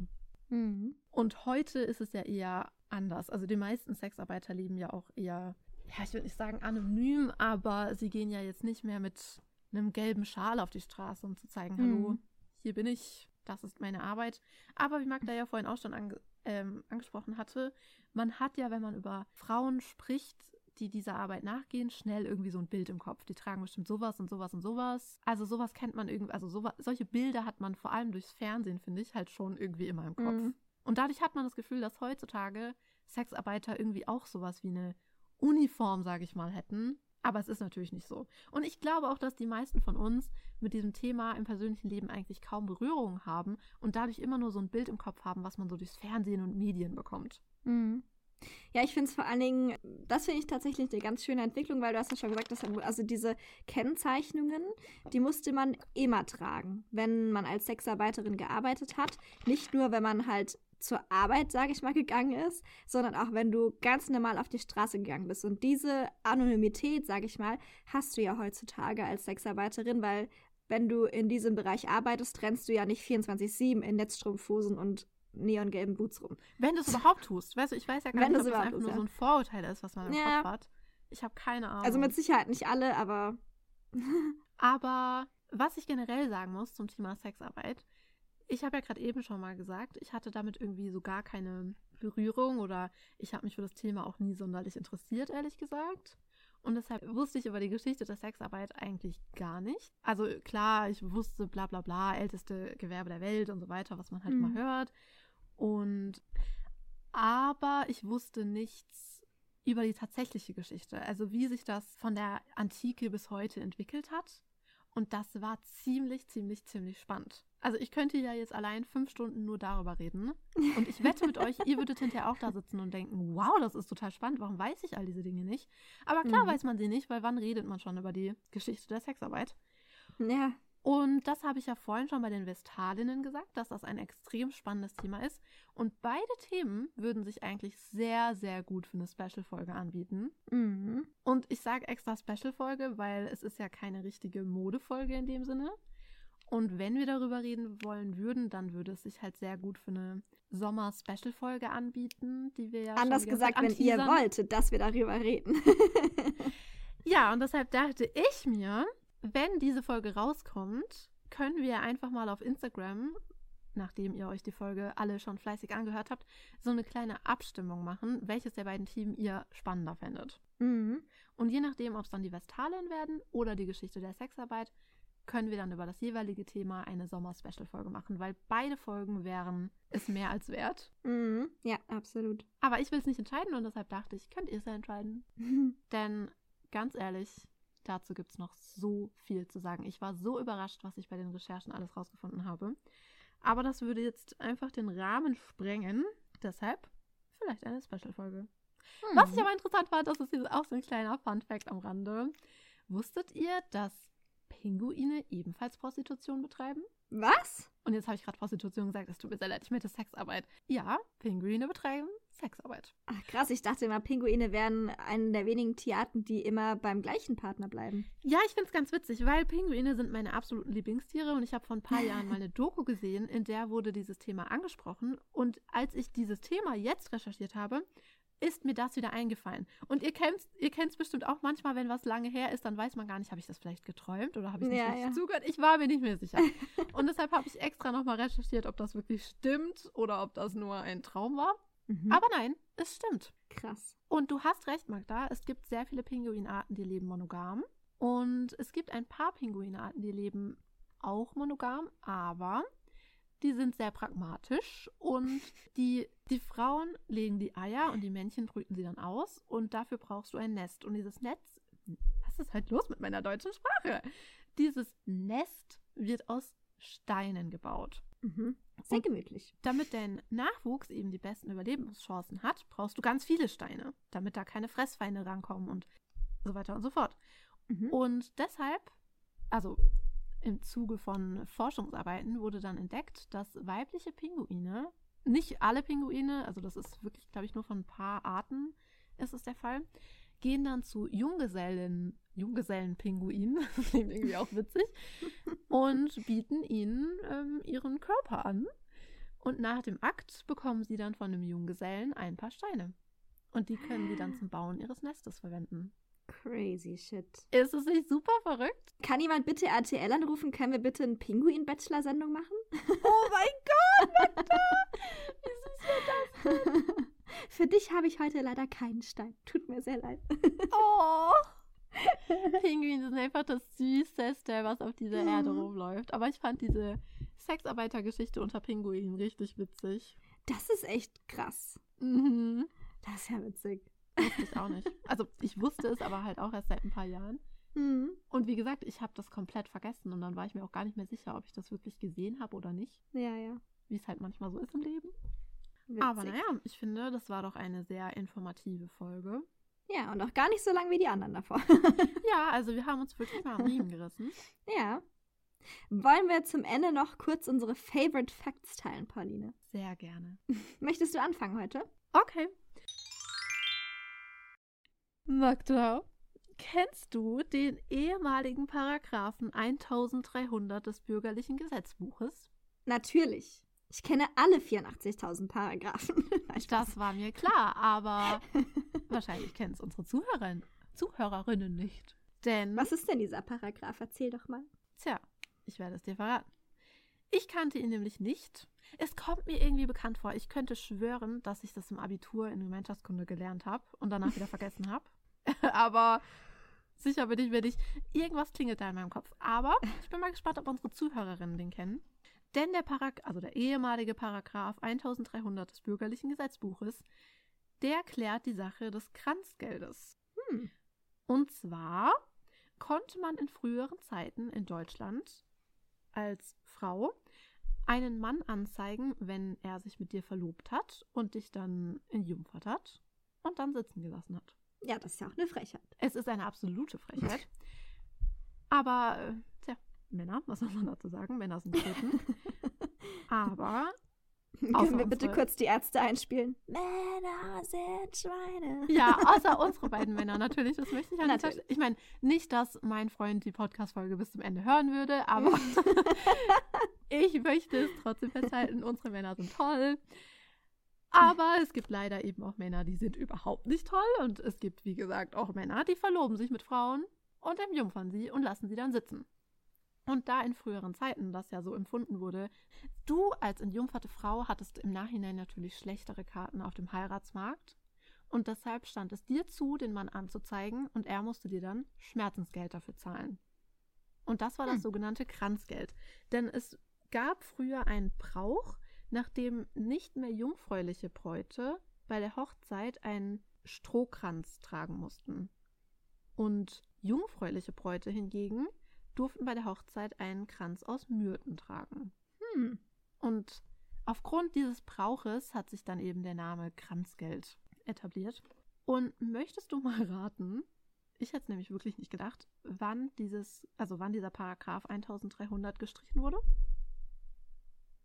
Mhm. Und heute ist es ja eher anders. Also die meisten Sexarbeiter leben ja auch eher, ja, ich würde nicht sagen anonym, aber sie gehen ja jetzt nicht mehr mit einem gelben Schal auf die Straße, um zu zeigen, Mhm. hallo, hier bin ich, das ist meine Arbeit. Aber wie Magda ja vorhin auch schon ange ähm, angesprochen hatte, man hat ja, wenn man über Frauen spricht, die dieser Arbeit nachgehen, schnell irgendwie so ein Bild im Kopf. Die tragen bestimmt sowas und sowas und sowas. Also sowas kennt man irgendwie, also sowas, solche Bilder hat man vor allem durchs Fernsehen, finde ich, halt schon irgendwie immer im Kopf. Mhm. Und dadurch hat man das Gefühl, dass heutzutage Sexarbeiter irgendwie auch sowas wie eine Uniform, sage ich mal, hätten. Aber es ist natürlich nicht so. Und ich glaube auch, dass die meisten von uns mit diesem Thema im persönlichen Leben eigentlich kaum Berührung haben und dadurch immer nur so ein Bild im Kopf haben, was man so durchs Fernsehen und Medien bekommt. Mhm. Ja, ich finde es vor allen Dingen, das finde ich tatsächlich eine ganz schöne Entwicklung, weil du hast ja schon gesagt, dass also diese Kennzeichnungen, die musste man immer tragen, wenn man als Sexarbeiterin gearbeitet hat. Nicht nur, wenn man halt zur Arbeit, sage ich mal, gegangen ist, sondern auch wenn du ganz normal auf die Straße gegangen bist. Und diese Anonymität, sage ich mal, hast du ja heutzutage als Sexarbeiterin, weil wenn du in diesem Bereich arbeitest, rennst du ja nicht 24-7 in Netzstrumpfhosen und neongelben Boots rum. Wenn du es überhaupt tust. Weißt du, ich weiß ja gar Wenn nicht, ob das überhaupt einfach ist, nur ja. so ein Vorurteil ist, was man im Ja. Kopf hat. Ich habe keine Ahnung. Also mit Sicherheit nicht alle, aber [LAUGHS] Aber was ich generell sagen muss zum Thema Sexarbeit, ich habe ja gerade eben schon mal gesagt, ich hatte damit irgendwie so gar keine Berührung oder ich habe mich für das Thema auch nie sonderlich interessiert, ehrlich gesagt. Und deshalb wusste ich über die Geschichte der Sexarbeit eigentlich gar nicht. Also klar, ich wusste bla bla bla, älteste Gewerbe der Welt und so weiter, was man halt Mhm. immer hört. Und aber ich wusste nichts über die tatsächliche Geschichte, also wie sich das von der Antike bis heute entwickelt hat. Und das war ziemlich, ziemlich, ziemlich spannend. Also ich könnte ja jetzt allein fünf Stunden nur darüber reden. Und ich wette mit euch, ihr würdet hinterher auch da sitzen und denken, wow, das ist total spannend, warum weiß ich all diese Dinge nicht? Aber klar Mhm. weiß man sie nicht, weil wann redet man schon über die Geschichte der Sexarbeit? ja, Und das habe ich ja vorhin schon bei den Vestalinnen gesagt, dass das ein extrem spannendes Thema ist. Und beide Themen würden sich eigentlich sehr, sehr gut für eine Special-Folge anbieten. mhm. Und ich sage extra Special-Folge, weil es ist ja keine richtige Modefolge in dem Sinne. Und wenn wir darüber reden wollen würden, dann würde es sich halt sehr gut für eine Sommer-Special-Folge anbieten, die wir ja Anders gesagt, wenn ihr wolltet, dass wir darüber reden. [LAUGHS] [LAUGHS] Ja, und deshalb dachte ich mir, wenn diese Folge rauskommt, können wir einfach mal auf Instagram, nachdem ihr euch die Folge alle schon fleißig angehört habt, so eine kleine Abstimmung machen, welches der beiden Teams ihr spannender findet. mhm. Und je nachdem, ob es dann die Vestalen werden oder die Geschichte der Sexarbeit, können wir dann über das jeweilige Thema eine Sommer-Special-Folge machen, weil beide Folgen wären es mehr als wert. Mhm. Ja, absolut. Aber ich will es nicht entscheiden und deshalb dachte ich, könnt ihr es ja entscheiden. [LAUGHS] Denn ganz ehrlich, dazu gibt es noch so viel zu sagen. Ich war so überrascht, was ich bei den Recherchen alles rausgefunden habe. Aber das würde jetzt einfach den Rahmen sprengen. Deshalb vielleicht eine Special-Folge. Was ich aber interessant fand, das ist jetzt auch so ein kleiner Fun-Fact am Rande. Wusstet ihr, dass Pinguine ebenfalls Prostitution betreiben? Was? Und jetzt habe ich gerade Prostitution gesagt, es tut mir sehr leid, ich meinte Sexarbeit. Ja, Pinguine betreiben Sexarbeit. Ach krass, ich dachte immer, Pinguine wären eine der wenigen Tierarten, die immer beim gleichen Partner bleiben. Ja, ich finde es ganz witzig, weil Pinguine sind meine absoluten Lieblingstiere und ich habe vor ein paar Jahren mal eine Doku gesehen, in der wurde dieses Thema angesprochen. Und als ich dieses Thema jetzt recherchiert habe, ist mir das wieder eingefallen. Und ihr kennt es ihr kennt's bestimmt auch manchmal, wenn was lange her ist, dann weiß man gar nicht, habe ich das vielleicht geträumt oder habe ich nicht Ja, richtig ja. zugehört. Ich war mir nicht mehr sicher. und deshalb habe ich extra nochmal recherchiert, ob das wirklich stimmt oder ob das nur ein Traum war. Mhm. Aber nein, es stimmt. krass. Und du hast recht, Magda. Es gibt sehr viele Pinguinarten, die leben monogam. Und es gibt ein paar Pinguinarten, die leben auch monogam, aber die sind sehr pragmatisch und [LAUGHS] die, die Frauen legen die Eier und die Männchen brüten sie dann aus und dafür brauchst du ein Nest. Und dieses Netz, was ist halt los mit meiner deutschen Sprache? Dieses Nest wird aus Steinen gebaut. Mhm. Sehr Und- gemütlich. Damit dein Nachwuchs eben die besten Überlebenschancen hat, brauchst du ganz viele Steine, damit da keine Fressfeinde rankommen und so weiter und so fort. Mhm. Und deshalb, also im Zuge von Forschungsarbeiten wurde dann entdeckt, dass weibliche Pinguine, nicht alle Pinguine, also das ist wirklich, glaube ich, nur von ein paar Arten ist es der Fall, gehen dann zu Junggesellen, Junggesellenpinguinen, [LAUGHS] das klingt irgendwie auch witzig, und bieten ihnen ähm, ihren Körper an. Und nach dem Akt bekommen sie dann von dem Junggesellen ein paar Steine. Und die können sie dann zum Bauen ihres Nestes verwenden. Crazy shit. Ist es nicht super verrückt? Kann jemand bitte RTL anrufen? Können wir bitte eine Pinguin-Bachelor-Sendung machen? Oh mein Gott, [LAUGHS] Wie süß wird das? [LAUGHS] Für dich habe ich heute leider keinen Stein. Tut mir sehr leid. [LAUGHS] Oh. [LAUGHS] Pinguine sind einfach das Süßeste, was auf dieser Mhm. Erde rumläuft. Aber ich fand diese Sexarbeitergeschichte unter Pinguinen richtig witzig. Das ist echt krass. Mhm. Das ist ja witzig. Wusste ich auch nicht. Also ich wusste es, aber halt auch erst seit ein paar Jahren. Mhm. Und wie gesagt, ich habe das komplett vergessen und dann war ich mir auch gar nicht mehr sicher, ob ich das wirklich gesehen habe oder nicht. Ja, ja. Wie es halt manchmal so ist im Leben. Witzig. Aber naja, ich finde, das war doch eine sehr informative Folge. Ja, und auch gar nicht so lang wie die anderen davor. [LAUGHS] [LAUGHS] Ja, also wir haben uns wirklich mal am Riemen gerissen. ja. Wollen wir zum Ende noch kurz unsere Favorite Facts teilen, Pauline? Sehr gerne. [LAUGHS] Möchtest du anfangen heute? Okay. Magda, kennst du den ehemaligen Paragraphen 1300 des bürgerlichen Gesetzbuches? Natürlich. Ich kenne alle 84.000 Paragraphen. [LAUGHS] Das war mir klar, aber [LAUGHS] wahrscheinlich kennen es unsere Zuhörer, Zuhörerinnen nicht. Denn, Was ist denn dieser Paragraph? Erzähl doch mal. tja, ich werde es dir verraten. Ich kannte ihn nämlich nicht. Es kommt mir irgendwie bekannt vor. Ich könnte schwören, dass ich das im Abitur in Gemeinschaftskunde gelernt habe und danach wieder vergessen habe. [LAUGHS] aber sicher bin ich mir nicht. Irgendwas klingelt da in meinem Kopf. Aber ich bin mal gespannt, ob unsere Zuhörerinnen den kennen. Denn der Parag also der ehemalige Paragraph 1300 des bürgerlichen Gesetzbuches, der klärt die Sache des Kranzgeldes. Hm. Und zwar konnte man in früheren Zeiten in Deutschland als Frau einen Mann anzeigen, wenn er sich mit dir verlobt hat und dich dann entjungfert hat und dann sitzen gelassen hat. Ja, das ist ja auch eine Frechheit. Es ist eine absolute Frechheit. Aber, äh, tja, Männer, [LAUGHS] was soll man dazu sagen? Männer sind Töten. [LAUGHS] Aber, Können wir bitte unsere- kurz die Ärzte einspielen? Männer sind Schweine. ja, außer unsere beiden Männer natürlich. Das möchte ich an Natürlich. Ich meine, nicht, dass mein Freund die Podcast-Folge bis zum Ende hören würde, aber [LAUGHS] ich möchte es trotzdem festhalten. Unsere Männer sind toll. Aber es gibt leider eben auch Männer, die sind überhaupt nicht toll. Und es gibt, wie gesagt, auch Männer, die verloben sich mit Frauen und entjungfern sie und lassen sie dann sitzen. Und da in früheren Zeiten das ja so empfunden wurde, du als entjungferte Frau hattest im Nachhinein natürlich schlechtere Karten auf dem Heiratsmarkt. Und deshalb stand es dir zu, den Mann anzuzeigen und er musste dir dann Schmerzensgeld dafür zahlen. Und das war das Hm. sogenannte Kranzgeld. Denn es gab früher einen Brauch, nachdem nicht mehr jungfräuliche Bräute bei der Hochzeit einen Strohkranz tragen mussten. Und jungfräuliche Bräute hingegen durften bei der Hochzeit einen Kranz aus Myrten tragen. Hm. Und aufgrund dieses Brauches hat sich dann eben der Name Kranzgeld etabliert. Und möchtest du mal raten, ich hätte es nämlich wirklich nicht gedacht, wann dieses, also wann dieser Paragraph 1300 gestrichen wurde?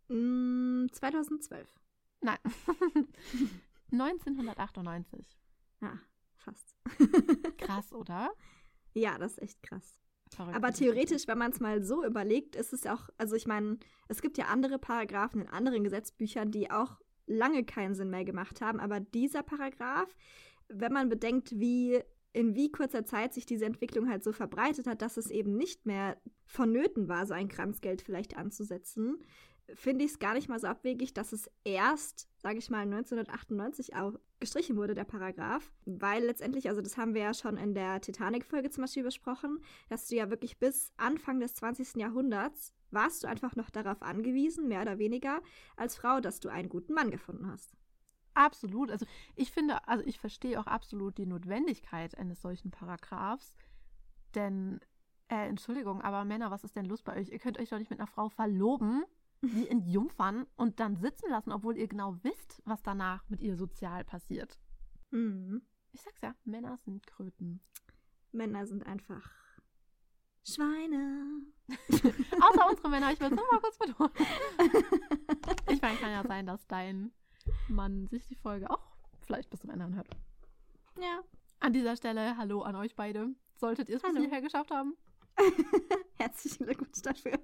Mm, 2012. Nein. [LAUGHS] 1998. Ah, fast. [LAUGHS] Krass, oder? ja, das ist echt krass. Verrückt. Aber theoretisch, wenn man es mal so überlegt, ist es auch, also ich meine, es gibt ja andere Paragraphen in anderen Gesetzbüchern, die auch lange keinen Sinn mehr gemacht haben, aber dieser Paragraph, wenn man bedenkt, wie in wie kurzer Zeit sich diese Entwicklung halt so verbreitet hat, dass es eben nicht mehr vonnöten war, so ein Kranzgeld vielleicht anzusetzen, finde ich es gar nicht mal so abwegig, dass es erst, sage ich mal, 1998 auch gestrichen wurde, der Paragraph. Weil letztendlich, also das haben wir ja schon in der Titanic-Folge zum Beispiel besprochen, dass du ja wirklich bis Anfang des 20. Jahrhunderts warst du einfach noch darauf angewiesen, mehr oder weniger, als Frau, dass du einen guten Mann gefunden hast. Absolut. Also ich finde, also ich verstehe auch absolut die Notwendigkeit eines solchen Paragraphs. Denn, äh, Entschuldigung, aber Männer, was ist denn los bei euch? Ihr könnt euch doch nicht mit einer Frau verloben, sie entjungfern und dann sitzen lassen, obwohl ihr genau wisst, was danach mit ihr sozial passiert. Hm. Ich sag's ja, Männer sind Kröten. Männer sind einfach Schweine. [LAUGHS] Außer unsere Männer, ich will es nur mal kurz betonen. [LAUGHS] Ich meine, kann ja sein, dass dein Mann sich die Folge auch vielleicht bis zum Ende anhört. Ja. An dieser Stelle, hallo an euch beide. Solltet ihr es bis hierher geschafft haben? [LAUGHS] Herzlichen Glückwunsch dafür.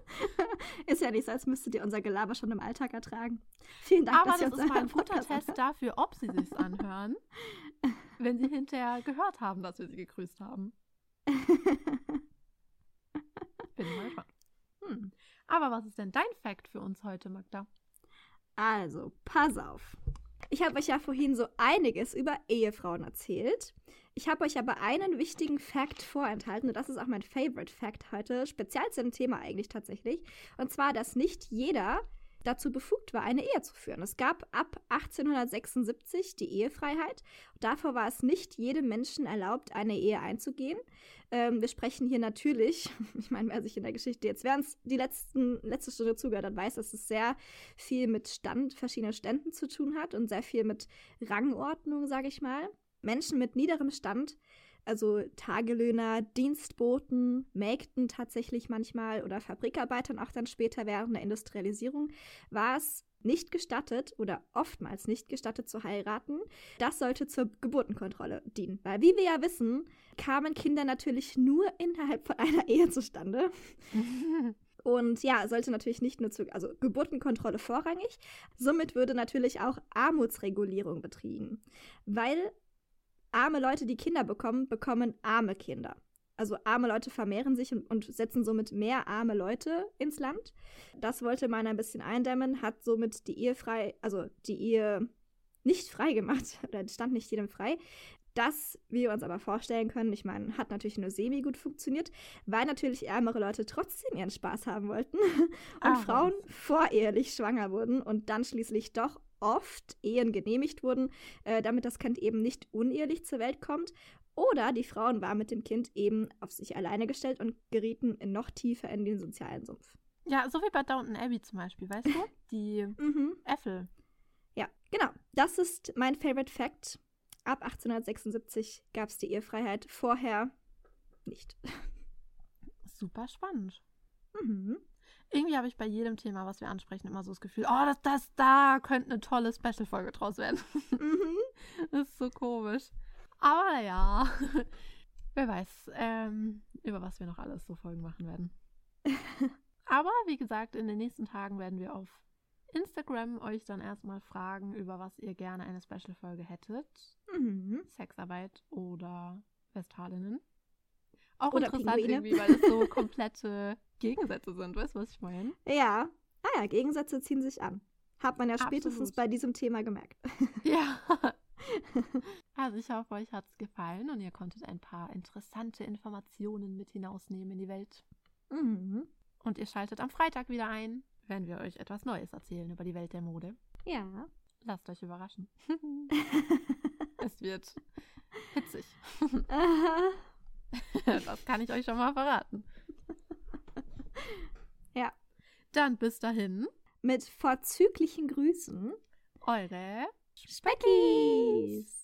[LAUGHS] ist ja nicht so, als müsstet ihr unser Gelaber schon im Alltag ertragen. Vielen Dank, Aber dass ihr das uns ist mal ein [LAUGHS] euren guter Podcast Test anhört. dafür, ob sie sich's anhören, wenn sie hinterher gehört haben, dass wir sie gegrüßt haben. Bin mal gespannt. Hm. Aber was ist denn dein Fact für uns heute, Magda? Also, pass auf. Ich habe euch ja vorhin so einiges über Ehefrauen erzählt. Ich habe euch aber einen wichtigen Fact vorenthalten und das ist auch mein Favorite Fact heute, speziell zum Thema eigentlich tatsächlich. Und zwar, dass nicht jeder dazu befugt war, eine Ehe zu führen. Es gab ab 1876 die Ehefreiheit. Davor war es nicht jedem Menschen erlaubt, eine Ehe einzugehen. Ähm, wir sprechen hier natürlich, [LAUGHS] ich meine, wer sich in der Geschichte jetzt während die letzten, letzte Stunde zugehört hat, weiß, dass es sehr viel mit Stand, verschiedenen Ständen zu tun hat und sehr viel mit Rangordnung, sage ich mal. Menschen mit niederem Stand also Tagelöhner, Dienstboten, Mägden tatsächlich manchmal oder Fabrikarbeitern auch dann später während der Industrialisierung, war es nicht gestattet oder oftmals nicht gestattet zu heiraten. Das sollte zur Geburtenkontrolle dienen, weil wie wir ja wissen, kamen Kinder natürlich nur innerhalb von einer Ehe zustande. [LAUGHS] Und ja, sollte natürlich nicht nur zu, also Geburtenkontrolle vorrangig. Somit würde natürlich auch Armutsregulierung betrieben, weil arme Leute, die Kinder bekommen, bekommen arme Kinder. Also arme Leute vermehren sich und, und, setzen somit mehr arme Leute ins Land. Das wollte man ein bisschen eindämmen, hat somit die Ehe frei, also die Ehe nicht frei gemacht, [LAUGHS] oder stand nicht jedem frei. Das wir uns aber vorstellen können, ich meine, hat natürlich nur semi gut funktioniert, weil natürlich ärmere Leute trotzdem ihren Spaß haben wollten [LAUGHS] und ah, Frauen vorehelich schwanger wurden und dann schließlich doch oft Ehen genehmigt wurden, äh, damit das Kind eben nicht unehelich zur Welt kommt. Oder die Frauen waren mit dem Kind eben auf sich alleine gestellt und gerieten noch tiefer in den sozialen Sumpf. Ja, so wie bei Downton Abbey zum Beispiel, weißt du? [LAUGHS] Die mhm. Äffel. Ja, genau. Das ist mein Favorite Fact. Ab 1876 gab es die Ehefreiheit, vorher nicht. Super spannend. Mhm irgendwie habe ich bei jedem Thema, was wir ansprechen, immer so das Gefühl, oh, das, das, da könnte eine tolle Special-Folge draus werden. Mhm. [LAUGHS] das ist so komisch. Aber ja, [LAUGHS] wer weiß, ähm, über was wir noch alles so Folgen machen werden. [LAUGHS] Aber wie gesagt, in den nächsten Tagen werden wir auf Instagram euch dann erstmal fragen, über was ihr gerne eine Special-Folge hättet. Mhm. Sexarbeit oder Westfalinnen. Auch oder interessant Pinguine. irgendwie, weil es so komplette Gegensätze sind. Weißt du, was ich meine? Ja. Ah ja, Gegensätze ziehen sich an. Hat man ja Absolut. spätestens bei diesem Thema gemerkt. [LAUGHS] Ja. Also ich hoffe, euch hat es gefallen und ihr konntet ein paar interessante Informationen mit hinausnehmen in die Welt. Mhm. Und ihr schaltet am Freitag wieder ein, wenn wir euch etwas Neues erzählen über die Welt der Mode. Ja. Lasst euch überraschen. [LAUGHS] es wird hitzig. [LAUGHS] [LAUGHS] das kann ich euch schon mal verraten. [LAUGHS] Ja. Dann bis dahin. Mit vorzüglichen Grüßen. Eure Speckies.